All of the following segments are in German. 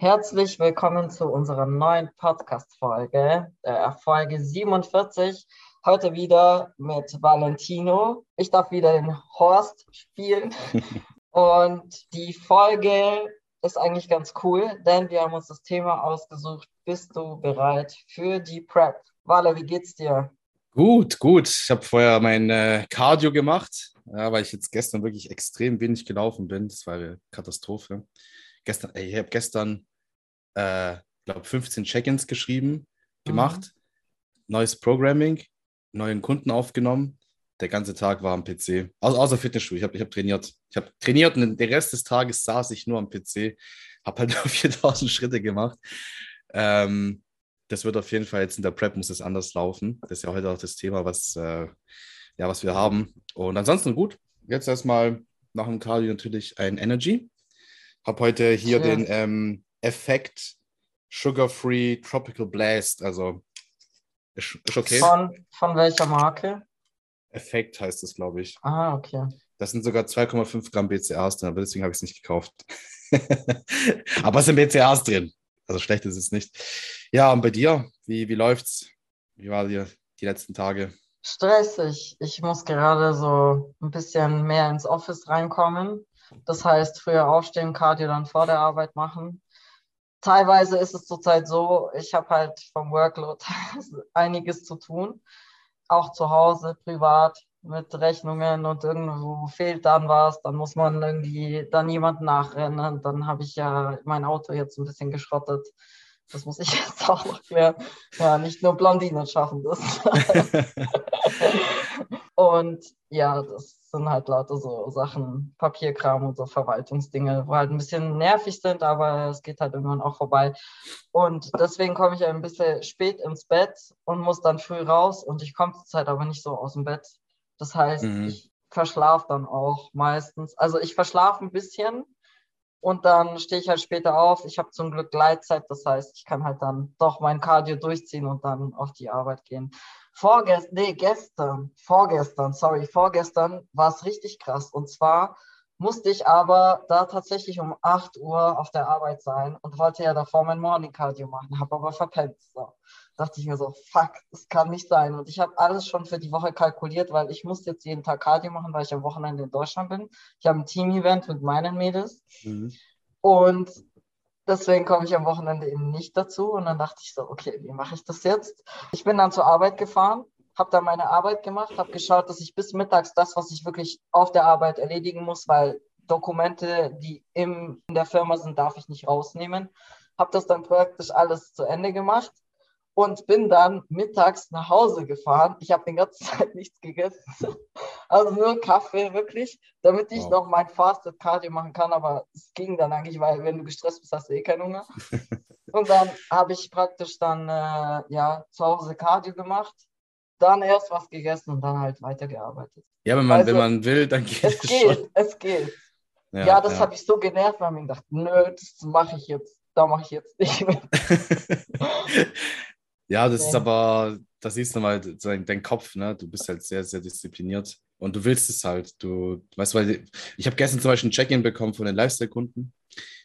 Herzlich willkommen zu unserer neuen Podcast-Folge, äh, Folge 47. Heute wieder mit Valentino. Ich darf wieder den Horst spielen. Und die Folge ist eigentlich ganz cool, denn wir haben uns das Thema ausgesucht. Bist du bereit für die Prep? Wale, wie geht's dir? Gut, gut. Ich habe vorher mein äh, Cardio gemacht, ja, weil ich jetzt gestern wirklich extrem wenig gelaufen bin. Das war eine Katastrophe. Gestern, ey, ich habe gestern äh, glaube 15 Check-ins geschrieben, gemacht, mhm. neues Programming, neuen Kunden aufgenommen. Der ganze Tag war am PC. Also außer Fitnessstudio. Ich habe ich hab trainiert. Ich habe trainiert und den Rest des Tages saß ich nur am PC. Habe halt nur 4000 Schritte gemacht. Ähm, das wird auf jeden Fall jetzt in der Prep muss es anders laufen. Das ist ja heute auch das Thema, was, äh, ja, was wir haben. Und ansonsten gut. Jetzt erstmal nach dem Cardio natürlich ein Energy. Habe heute hier ja. den ähm, Effekt Sugar-Free Tropical Blast. Also ist, ist okay. Von, von welcher Marke? Effekt heißt es, glaube ich. Ah, okay. Das sind sogar 2,5 Gramm BCAAs drin, aber deswegen habe ich es nicht gekauft. aber es sind BCAAs drin. Also schlecht ist es nicht. Ja, und bei dir, wie, wie läuft's? Wie war dir die letzten Tage? Stressig. Ich muss gerade so ein bisschen mehr ins Office reinkommen. Das heißt, früher aufstehen, Cardio dann vor der Arbeit machen teilweise ist es zurzeit so, ich habe halt vom Workload einiges zu tun, auch zu Hause, privat, mit Rechnungen und irgendwo fehlt dann was, dann muss man irgendwie dann jemand nachrennen. Dann habe ich ja mein Auto jetzt ein bisschen geschrottet. Das muss ich jetzt auch noch klären. Ja, nicht nur Blondinen schaffen das. und ja, das sind halt lauter so Sachen, Papierkram und so Verwaltungsdinge, wo halt ein bisschen nervig sind, aber es geht halt irgendwann auch vorbei. Und deswegen komme ich ein bisschen spät ins Bett und muss dann früh raus und ich komme zurzeit aber nicht so aus dem Bett. Das heißt, mhm. ich verschlafe dann auch meistens. Also ich verschlafe ein bisschen und dann stehe ich halt später auf. Ich habe zum Glück Gleitzeit, das heißt, ich kann halt dann doch mein Cardio durchziehen und dann auf die Arbeit gehen vorgestern, nee, gestern, vorgestern, sorry, vorgestern war es richtig krass. Und zwar musste ich aber da tatsächlich um 8 Uhr auf der Arbeit sein und wollte ja davor mein Morning Cardio machen, habe aber verpennt. So. Dachte ich mir so, fuck, das kann nicht sein. Und ich habe alles schon für die Woche kalkuliert, weil ich muss jetzt jeden Tag Cardio machen, weil ich am Wochenende in Deutschland bin. Ich habe ein Team-Event mit meinen Mädels. Mhm. Und Deswegen komme ich am Wochenende eben nicht dazu. Und dann dachte ich so, okay, wie mache ich das jetzt? Ich bin dann zur Arbeit gefahren, habe dann meine Arbeit gemacht, habe geschaut, dass ich bis mittags das, was ich wirklich auf der Arbeit erledigen muss, weil Dokumente, die im, in der Firma sind, darf ich nicht rausnehmen. Habe das dann praktisch alles zu Ende gemacht und bin dann mittags nach Hause gefahren. Ich habe die ganze Zeit nichts gegessen. Also nur Kaffee, wirklich, damit ich wow. noch mein Fasted Cardio machen kann. Aber es ging dann eigentlich, weil wenn du gestresst bist, hast du eh keinen Hunger. und dann habe ich praktisch dann äh, ja, zu Hause Cardio gemacht, dann erst was gegessen und dann halt weitergearbeitet. Ja, wenn man, also, wenn man will, dann geht es. Es geht, schon. es geht. Ja, ja das ja. habe ich so genervt, weil ich mir gedacht, nö, das mache ich jetzt, da mache ich jetzt nicht mehr. Ja, das ist aber, da siehst du mal dein, dein Kopf, ne? Du bist halt sehr, sehr diszipliniert und du willst es halt. Du weißt, weil ich habe gestern zum Beispiel ein Check-in bekommen von den Lifestyle-Kunden.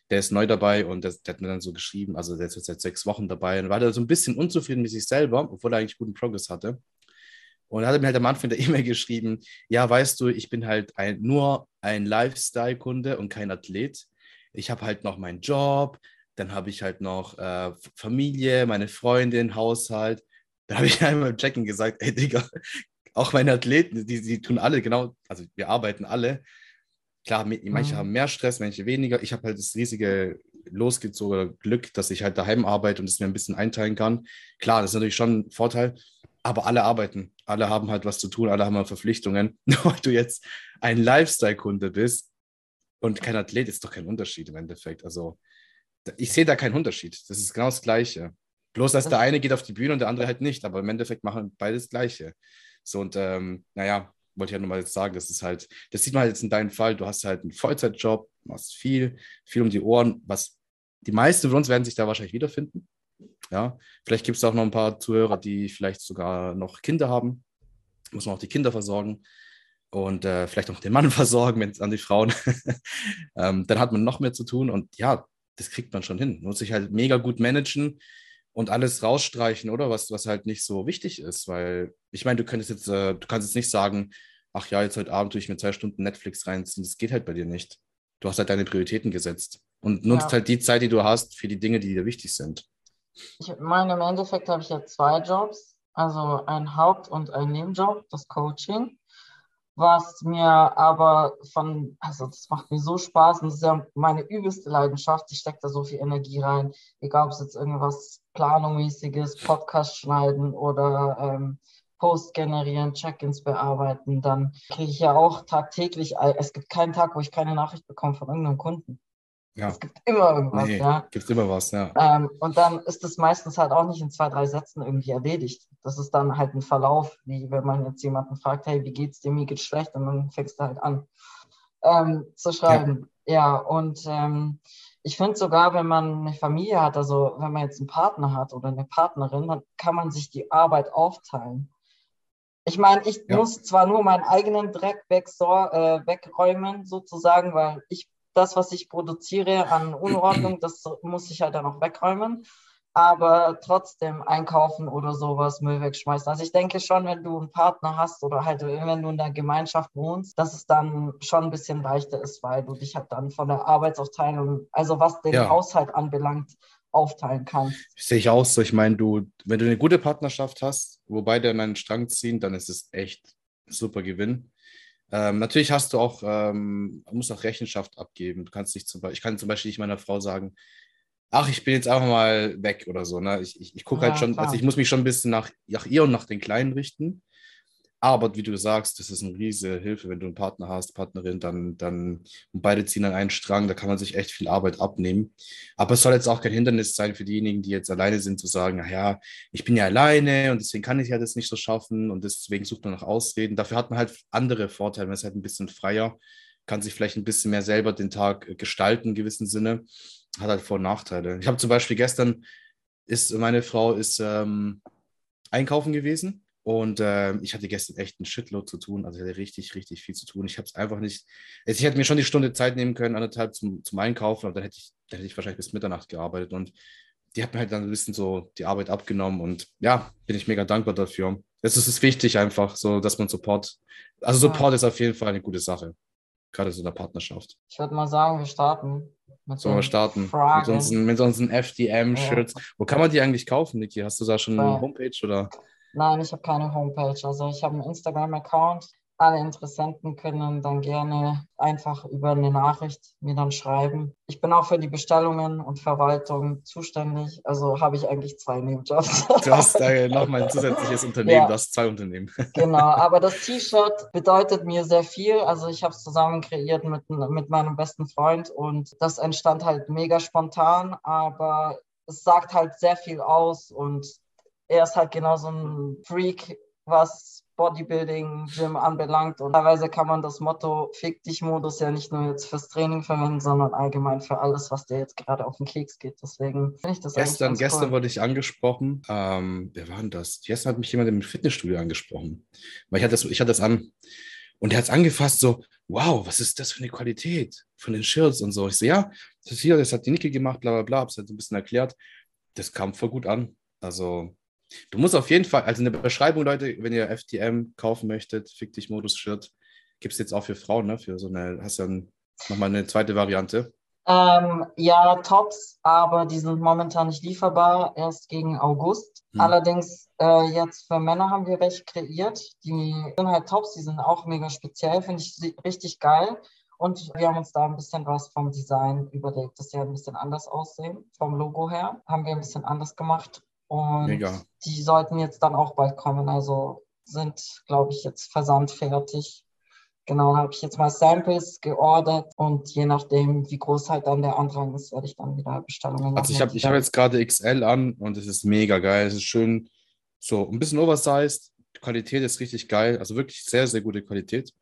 Der ist neu dabei und der, der, hat mir dann so geschrieben, also der ist jetzt seit sechs Wochen dabei und war da so ein bisschen unzufrieden mit sich selber, obwohl er eigentlich guten Progress hatte. Und er hat mir halt am Anfang der E-Mail geschrieben, ja, weißt du, ich bin halt ein, nur ein Lifestyle-Kunde und kein Athlet. Ich habe halt noch meinen Job, dann habe ich halt noch äh, Familie, meine Freundin, Haushalt. Da habe ich einmal im Check-in gesagt, ey Digga, auch meine Athleten, die, die tun alle genau, also wir arbeiten alle. Klar, manche mhm. haben mehr Stress, manche weniger. Ich habe halt das riesige losgezogene Glück, dass ich halt daheim arbeite und es mir ein bisschen einteilen kann. Klar, das ist natürlich schon ein Vorteil, aber alle arbeiten. Alle haben halt was zu tun, alle haben halt Verpflichtungen. Nur weil du jetzt ein Lifestyle-Kunde bist und kein Athlet, ist doch kein Unterschied im Endeffekt. Also ich sehe da keinen Unterschied. Das ist genau das Gleiche. Bloß, dass der eine geht auf die Bühne und der andere halt nicht. Aber im Endeffekt machen beide das Gleiche. So und ähm, naja, wollte ich ja nochmal jetzt sagen, das ist halt, das sieht man halt jetzt in deinem Fall. Du hast halt einen Vollzeitjob, machst viel, viel um die Ohren. Was die meisten von uns werden sich da wahrscheinlich wiederfinden. Ja, vielleicht gibt es auch noch ein paar Zuhörer, die vielleicht sogar noch Kinder haben. Muss man auch die Kinder versorgen und äh, vielleicht auch den Mann versorgen, wenn es an die Frauen. ähm, dann hat man noch mehr zu tun. Und ja, das kriegt man schon hin. Muss sich halt mega gut managen und alles rausstreichen, oder? Was, was halt nicht so wichtig ist, weil ich meine, du könntest jetzt, äh, du kannst jetzt nicht sagen, ach ja, jetzt heute Abend tue ich mir zwei Stunden Netflix reinziehen. Das geht halt bei dir nicht. Du hast halt deine Prioritäten gesetzt und nutzt ja. halt die Zeit, die du hast, für die Dinge, die dir wichtig sind. Ich meine, im Endeffekt habe ich ja zwei Jobs, also ein Haupt- und ein Nebenjob, das Coaching was mir aber von, also das macht mir so Spaß und das ist ja meine übelste Leidenschaft. Ich stecke da so viel Energie rein, egal ob es jetzt irgendwas Planungmäßiges, Podcast schneiden oder ähm, Post generieren, Check-ins bearbeiten, dann kriege ich ja auch tagtäglich, es gibt keinen Tag, wo ich keine Nachricht bekomme von irgendeinem Kunden. Ja. Es gibt immer irgendwas, nee, ja. Gibt immer was, ja. Ähm, und dann ist es meistens halt auch nicht in zwei, drei Sätzen irgendwie erledigt. Das ist dann halt ein Verlauf, wie wenn man jetzt jemanden fragt, hey, wie geht's dir, mir geht's schlecht, und dann fängst du halt an ähm, zu schreiben. Ja, ja und ähm, ich finde sogar, wenn man eine Familie hat, also wenn man jetzt einen Partner hat oder eine Partnerin, dann kann man sich die Arbeit aufteilen. Ich meine, ich ja. muss zwar nur meinen eigenen Dreck wegsor äh, wegräumen, sozusagen, weil ich das, was ich produziere an Unordnung, das muss ich halt dann auch wegräumen. Aber trotzdem einkaufen oder sowas, Müll wegschmeißen. Also ich denke schon, wenn du einen Partner hast oder halt wenn du in der Gemeinschaft wohnst, dass es dann schon ein bisschen leichter ist, weil du dich halt dann von der Arbeitsaufteilung, also was den ja. Haushalt anbelangt, aufteilen kannst. Sehe ich auch so. Ich meine, du, wenn du eine gute Partnerschaft hast, wo beide an einen Strang ziehen, dann ist es echt super Gewinn. Ähm, natürlich hast du auch, ähm, musst auch Rechenschaft abgeben. Du kannst nicht zum Beispiel, ich kann zum Beispiel nicht meiner Frau sagen, ach, ich bin jetzt einfach mal weg oder so. Ne? Ich, ich, ich gucke halt ja, halt schon, klar. also ich muss mich schon ein bisschen nach, nach ihr und nach den Kleinen richten. Aber wie du sagst, das ist eine riesige Hilfe, wenn du einen Partner hast, Partnerin, dann, dann beide ziehen an einen Strang, da kann man sich echt viel Arbeit abnehmen. Aber es soll jetzt auch kein Hindernis sein für diejenigen, die jetzt alleine sind, zu sagen, naja, ich bin ja alleine und deswegen kann ich ja das nicht so schaffen und deswegen sucht man nach Ausreden. Dafür hat man halt andere Vorteile, man ist halt ein bisschen freier, kann sich vielleicht ein bisschen mehr selber den Tag gestalten in gewissem Sinne, hat halt Vor- und Nachteile. Ich habe zum Beispiel gestern, ist meine Frau ist ähm, einkaufen gewesen und äh, ich hatte gestern echt einen Shitload zu tun. Also ich hatte richtig, richtig viel zu tun. Ich habe es einfach nicht. Also ich hätte mir schon die Stunde Zeit nehmen können, anderthalb zum, zum Einkaufen, aber dann hätte, ich, dann hätte ich wahrscheinlich bis Mitternacht gearbeitet. Und die hat mir halt dann ein bisschen so die Arbeit abgenommen. Und ja, bin ich mega dankbar dafür. Es ist wichtig einfach, so dass man Support. Also Support ja. ist auf jeden Fall eine gute Sache. Gerade so in der Partnerschaft. Ich würde mal sagen, wir starten. Sollen wir starten? Fragen. Mit unseren, mit unseren FDM-Shirts. Ja. Wo kann man die eigentlich kaufen, Niki? Hast du da schon eine Homepage oder? Nein, ich habe keine Homepage. Also ich habe einen Instagram-Account. Alle Interessenten können dann gerne einfach über eine Nachricht mir dann schreiben. Ich bin auch für die Bestellungen und Verwaltung zuständig. Also habe ich eigentlich zwei Nebenjobs. Du hast äh, nochmal ein zusätzliches Unternehmen, ja. du hast zwei Unternehmen. Genau, aber das T-Shirt bedeutet mir sehr viel. Also ich habe es zusammen kreiert mit, mit meinem besten Freund und das entstand halt mega spontan, aber es sagt halt sehr viel aus und er ist halt genau so ein Freak, was Bodybuilding, Gym anbelangt. Und teilweise kann man das Motto Fick dich Modus ja nicht nur jetzt fürs Training verwenden, sondern allgemein für alles, was dir jetzt gerade auf den Keks geht. Deswegen finde ich das Gestern, gestern cool. wurde ich angesprochen. Ähm, wer war denn das? Gestern hat mich jemand im Fitnessstudio angesprochen. Weil ich hatte das, ich hatte das an. Und er hat es angefasst, so, wow, was ist das für eine Qualität von den Shirts und so. Ich so, ja, das ist hier, das hat die Niki gemacht, bla bla bla, hab's halt so ein bisschen erklärt. Das kam voll gut an. Also Du musst auf jeden Fall, also in der Beschreibung, Leute, wenn ihr FTM kaufen möchtet, Fick dich Modus-Shirt, gibt es jetzt auch für Frauen, ne? Für so eine, hast du ja nochmal eine zweite Variante. Ähm, ja, Tops, aber die sind momentan nicht lieferbar, erst gegen August. Hm. Allerdings äh, jetzt für Männer haben wir welche kreiert. Die sind halt Tops, die sind auch mega speziell, finde ich richtig geil. Und wir haben uns da ein bisschen was vom Design überlegt, dass sie halt ein bisschen anders aussehen. Vom Logo her haben wir ein bisschen anders gemacht. Und Mega. die sollten jetzt dann auch bald kommen. Also sind, glaube ich, jetzt versandfertig. Genau, habe ich jetzt mal Samples geordert und je nachdem, wie groß halt dann der Andrang ist, werde ich dann wieder Bestellungen Also ich habe hab jetzt gerade XL an und es ist mega geil. Es ist schön so ein bisschen oversized. Die Qualität ist richtig geil, also wirklich sehr, sehr gute Qualität.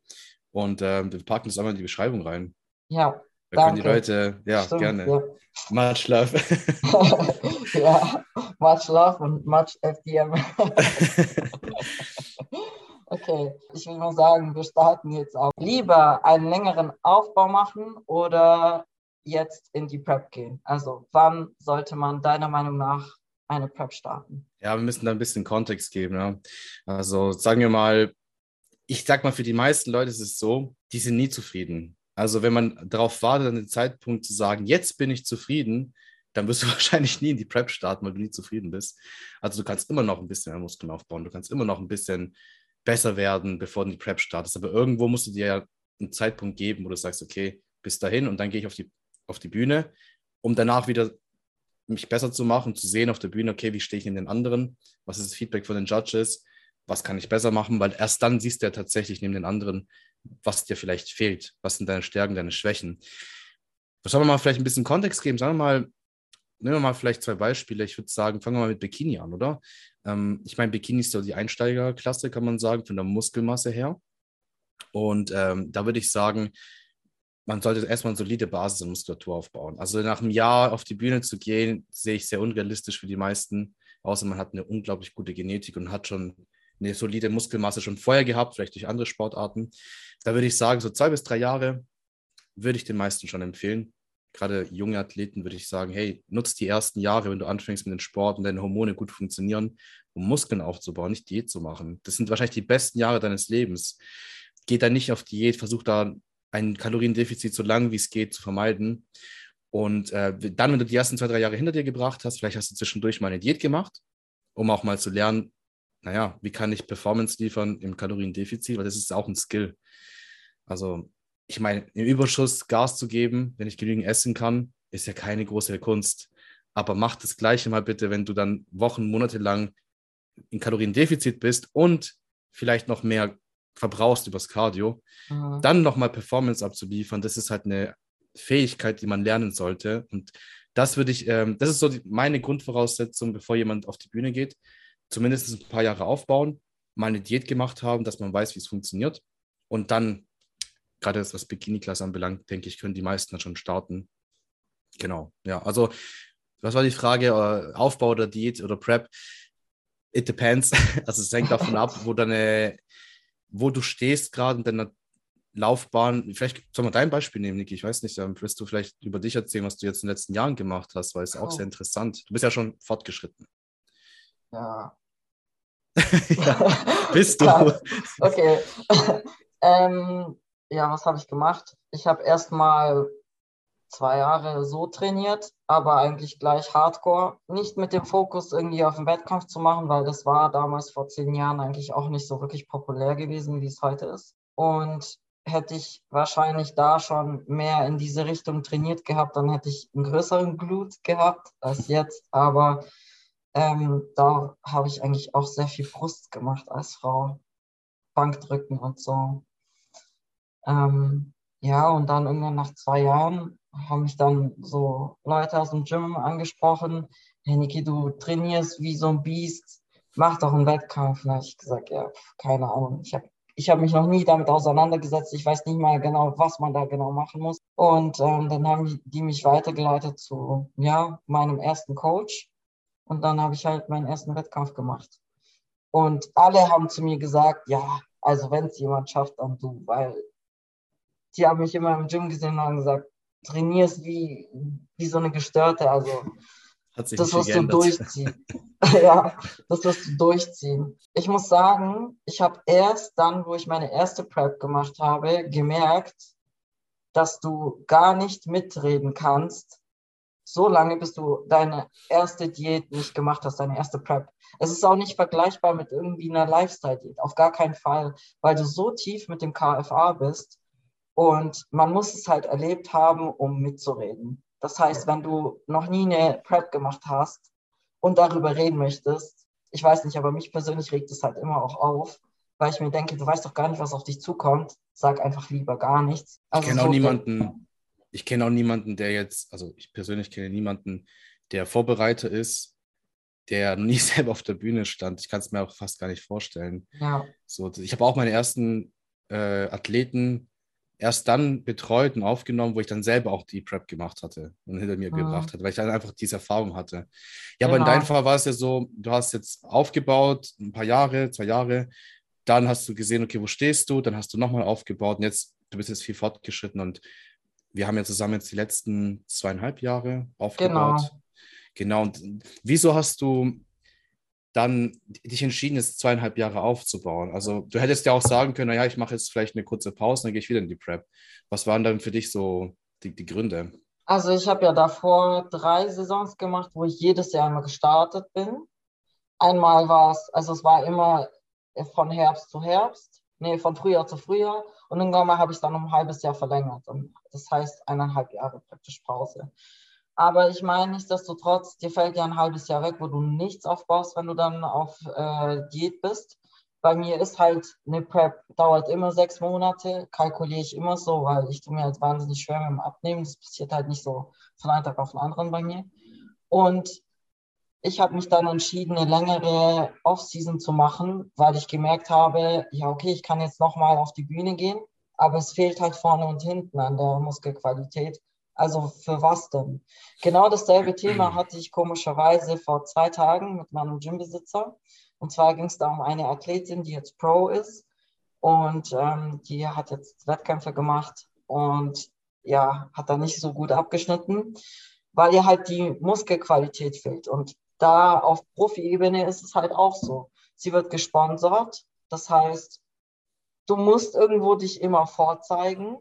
Und ähm, wir packen das einmal in die Beschreibung rein. Ja, da Danke. können die Leute, ja, Stimmt, gerne. Ja. Much love. ja, much love und much FDM. okay, ich will mal sagen, wir starten jetzt auch. Lieber einen längeren Aufbau machen oder jetzt in die Prep gehen? Also wann sollte man deiner Meinung nach eine Prep starten? Ja, wir müssen da ein bisschen Kontext geben. Ja. Also sagen wir mal, ich sag mal, für die meisten Leute ist es so, die sind nie zufrieden. Also wenn man darauf wartet, an den Zeitpunkt zu sagen, jetzt bin ich zufrieden, dann wirst du wahrscheinlich nie in die Prep starten, weil du nie zufrieden bist. Also du kannst immer noch ein bisschen mehr Muskeln aufbauen, du kannst immer noch ein bisschen besser werden, bevor du in die Prep startest. Aber irgendwo musst du dir ja einen Zeitpunkt geben, wo du sagst, okay, bis dahin und dann gehe ich auf die, auf die Bühne, um danach wieder mich besser zu machen, zu sehen auf der Bühne, okay, wie stehe ich in den anderen, was ist das Feedback von den Judges, was kann ich besser machen, weil erst dann siehst du ja tatsächlich neben den anderen, was dir vielleicht fehlt, was sind deine Stärken, deine Schwächen. Was soll man mal vielleicht ein bisschen Kontext geben? Sagen wir mal, nehmen wir mal vielleicht zwei Beispiele. Ich würde sagen, fangen wir mal mit Bikini an, oder? Ähm, ich meine, Bikini ist ja die Einsteigerklasse, kann man sagen, von der Muskelmasse her. Und ähm, da würde ich sagen, man sollte erstmal eine solide Basis und Muskulatur aufbauen. Also nach einem Jahr auf die Bühne zu gehen, sehe ich sehr unrealistisch für die meisten, außer man hat eine unglaublich gute Genetik und hat schon eine solide Muskelmasse schon vorher gehabt, vielleicht durch andere Sportarten. Da würde ich sagen, so zwei bis drei Jahre würde ich den meisten schon empfehlen. Gerade junge Athleten würde ich sagen, hey, nutzt die ersten Jahre, wenn du anfängst mit dem Sport und deine Hormone gut funktionieren, um Muskeln aufzubauen, nicht Diät zu machen. Das sind wahrscheinlich die besten Jahre deines Lebens. Geh da nicht auf Diät, versuch da ein Kaloriendefizit so lang wie es geht zu vermeiden. Und äh, dann, wenn du die ersten zwei, drei Jahre hinter dir gebracht hast, vielleicht hast du zwischendurch mal eine Diät gemacht, um auch mal zu lernen, naja, wie kann ich Performance liefern im Kaloriendefizit, weil das ist auch ein Skill. Also, ich meine, im Überschuss Gas zu geben, wenn ich genügend essen kann, ist ja keine große Kunst. Aber mach das Gleiche mal bitte, wenn du dann Wochen, Monate lang in Kaloriendefizit bist und vielleicht noch mehr verbrauchst übers Cardio, mhm. dann nochmal Performance abzuliefern, das ist halt eine Fähigkeit, die man lernen sollte. Und das würde ich, ähm, das ist so die, meine Grundvoraussetzung, bevor jemand auf die Bühne geht. Zumindest ein paar Jahre aufbauen, mal eine Diät gemacht haben, dass man weiß, wie es funktioniert. Und dann, gerade das, was Bikini-Klasse anbelangt, denke ich, können die meisten dann schon starten. Genau, ja. Also, was war die Frage? Äh, Aufbau oder Diät oder Prep? It depends. Also, es hängt davon ab, wo deine wo du stehst gerade in deiner Laufbahn. Vielleicht soll man dein Beispiel nehmen, Niki. Ich weiß nicht, dann wirst du vielleicht über dich erzählen, was du jetzt in den letzten Jahren gemacht hast, weil es oh. auch sehr interessant. Du bist ja schon fortgeschritten. Ja. ja bist du. okay. ähm, ja, was habe ich gemacht? Ich habe erstmal zwei Jahre so trainiert, aber eigentlich gleich Hardcore. Nicht mit dem Fokus irgendwie auf den Wettkampf zu machen, weil das war damals vor zehn Jahren eigentlich auch nicht so wirklich populär gewesen, wie es heute ist. Und hätte ich wahrscheinlich da schon mehr in diese Richtung trainiert gehabt, dann hätte ich einen größeren Glut gehabt als jetzt. Aber ähm, da habe ich eigentlich auch sehr viel Brust gemacht als Frau. Bankdrücken und so. Ähm, ja, und dann irgendwann nach zwei Jahren haben mich dann so Leute aus dem Gym angesprochen. Hey Niki, du trainierst wie so ein Biest, mach doch einen Wettkampf. Da habe ich gesagt, ja, keine Ahnung. Ich habe ich hab mich noch nie damit auseinandergesetzt. Ich weiß nicht mal genau, was man da genau machen muss. Und ähm, dann haben die, mich weitergeleitet zu ja, meinem ersten Coach. Und dann habe ich halt meinen ersten Wettkampf gemacht. Und alle haben zu mir gesagt, ja, also wenn es jemand schafft, dann du, weil die haben mich immer im Gym gesehen und haben gesagt, trainierst wie, wie so eine Gestörte. Also das wirst du durchziehen. ja, das wirst du durchziehen. Ich muss sagen, ich habe erst dann, wo ich meine erste Prep gemacht habe, gemerkt, dass du gar nicht mitreden kannst, so lange, bis du deine erste Diät nicht gemacht hast, deine erste Prep. Es ist auch nicht vergleichbar mit irgendwie einer Lifestyle-Diät, auf gar keinen Fall, weil du so tief mit dem KFA bist, und man muss es halt erlebt haben, um mitzureden. Das heißt, wenn du noch nie eine Prep gemacht hast und darüber reden möchtest, ich weiß nicht, aber mich persönlich regt es halt immer auch auf, weil ich mir denke, du weißt doch gar nicht, was auf dich zukommt. Sag einfach lieber gar nichts. Also ich kenne so auch niemanden, ich kenne auch niemanden, der jetzt, also ich persönlich kenne niemanden, der Vorbereiter ist, der nie selber auf der Bühne stand. Ich kann es mir auch fast gar nicht vorstellen. Ja. So, ich habe auch meine ersten äh, Athleten erst dann betreut und aufgenommen, wo ich dann selber auch die Prep gemacht hatte und hinter mir mhm. gebracht hatte, weil ich dann einfach diese Erfahrung hatte. Ja, genau. aber in deinem genau. Fall war es ja so, du hast jetzt aufgebaut, ein paar Jahre, zwei Jahre, dann hast du gesehen, okay, wo stehst du, dann hast du nochmal aufgebaut und jetzt, du bist jetzt viel fortgeschritten und wir haben ja zusammen jetzt die letzten zweieinhalb Jahre aufgebaut. Genau. Genau. Und wieso hast du dann dich entschieden, jetzt zweieinhalb Jahre aufzubauen? Also du hättest ja auch sagen können, naja, ich mache jetzt vielleicht eine kurze Pause, dann gehe ich wieder in die Prep. Was waren dann für dich so die, die Gründe? Also ich habe ja davor drei Saisons gemacht, wo ich jedes Jahr immer gestartet bin. Einmal war es, also es war immer von Herbst zu Herbst, nee, von Frühjahr zu Frühjahr und irgendwann habe ich dann um ein halbes Jahr verlängert. Und das heißt eineinhalb Jahre praktisch Pause. Aber ich meine, nichtsdestotrotz, dir fällt ja ein halbes Jahr weg, wo du nichts aufbaust, wenn du dann auf äh, Diät bist. Bei mir ist halt eine Prep, dauert immer sechs Monate, kalkuliere ich immer so, weil ich tue mir halt wahnsinnig schwer mit dem Abnehmen. Das passiert halt nicht so von einem Tag auf den anderen bei mir. Und ich habe mich dann entschieden, eine längere Off-Season zu machen, weil ich gemerkt habe, ja, okay, ich kann jetzt nochmal auf die Bühne gehen, aber es fehlt halt vorne und hinten an der Muskelqualität. Also für was denn? Genau dasselbe Thema hatte ich komischerweise vor zwei Tagen mit meinem Gymbesitzer. Und zwar ging es da um eine Athletin, die jetzt Pro ist und ähm, die hat jetzt Wettkämpfe gemacht und ja, hat da nicht so gut abgeschnitten, weil ihr halt die Muskelqualität fehlt. Und da auf Profi-Ebene ist es halt auch so. Sie wird gesponsert, das heißt, du musst irgendwo dich immer vorzeigen.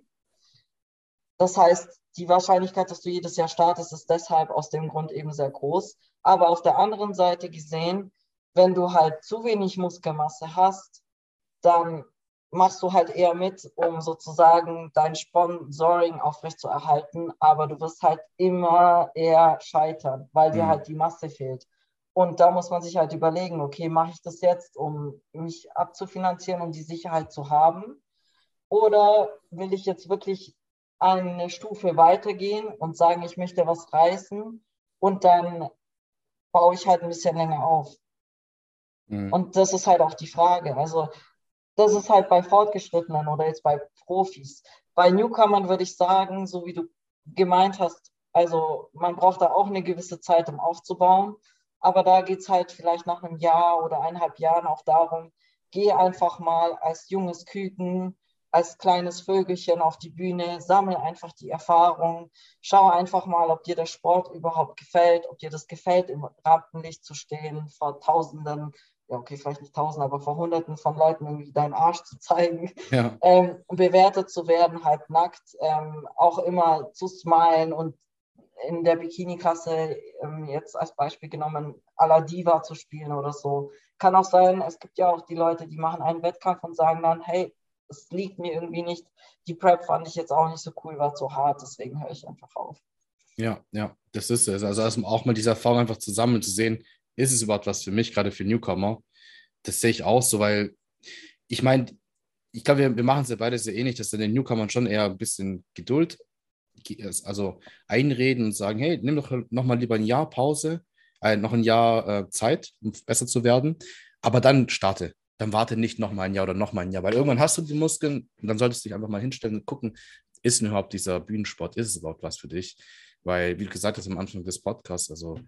Das heißt, die Wahrscheinlichkeit, dass du jedes Jahr startest, ist deshalb aus dem Grund eben sehr groß. Aber auf der anderen Seite gesehen, wenn du halt zu wenig Muskelmasse hast, dann machst du halt eher mit, um sozusagen dein Sponsoring aufrechtzuerhalten, aber du wirst halt immer eher scheitern, weil dir mhm. halt die Masse fehlt. Und da muss man sich halt überlegen, okay, mache ich das jetzt, um mich abzufinanzieren, um die Sicherheit zu haben? Oder will ich jetzt wirklich eine Stufe weitergehen und sagen, ich möchte was reißen und dann baue ich halt ein bisschen länger auf. Mhm. Und das ist halt auch die Frage. Also das ist halt bei Fortgeschrittenen oder jetzt bei Profis. Bei Newcomern würde ich sagen, so wie du gemeint hast, also man braucht da auch eine gewisse Zeit, um aufzubauen. Aber da geht es halt vielleicht nach einem Jahr oder eineinhalb Jahren auch darum, geh einfach mal als junges Küken als kleines Vögelchen auf die Bühne, sammel einfach die Erfahrung, schau einfach mal, ob dir der Sport überhaupt gefällt, ob dir das gefällt, im Rampenlicht zu stehen, vor Tausenden, ja okay, vielleicht nicht Tausenden, aber vor Hunderten von Leuten irgendwie deinen Arsch zu zeigen, ja. ähm, bewertet zu werden, halb nackt, ähm, auch immer zu smilen und in der Bikini-Klasse ähm, jetzt als Beispiel genommen, à Diva zu spielen oder so. Kann auch sein, es gibt ja auch die Leute, die machen einen Wettkampf und sagen dann, hey, es liegt mir irgendwie nicht. Die Prep fand ich jetzt auch nicht so cool, war zu hart, deswegen höre ich einfach auf. Ja, ja, das ist es. Also auch mal diese Erfahrung einfach zusammen zu sehen, ist es überhaupt was für mich, gerade für Newcomer. Das sehe ich auch so, weil ich meine, ich glaube, wir, wir machen es ja beide sehr ähnlich, dass dann den Newcomern schon eher ein bisschen Geduld, also einreden und sagen, hey, nimm doch nochmal lieber ein Jahr Pause, äh, noch ein Jahr äh, Zeit, um besser zu werden, aber dann starte dann warte nicht noch mal ein Jahr oder noch mal ein Jahr, weil irgendwann hast du die Muskeln und dann solltest du dich einfach mal hinstellen und gucken, ist denn überhaupt dieser Bühnensport, ist es überhaupt was für dich? Weil, wie du gesagt hast am Anfang des Podcasts, also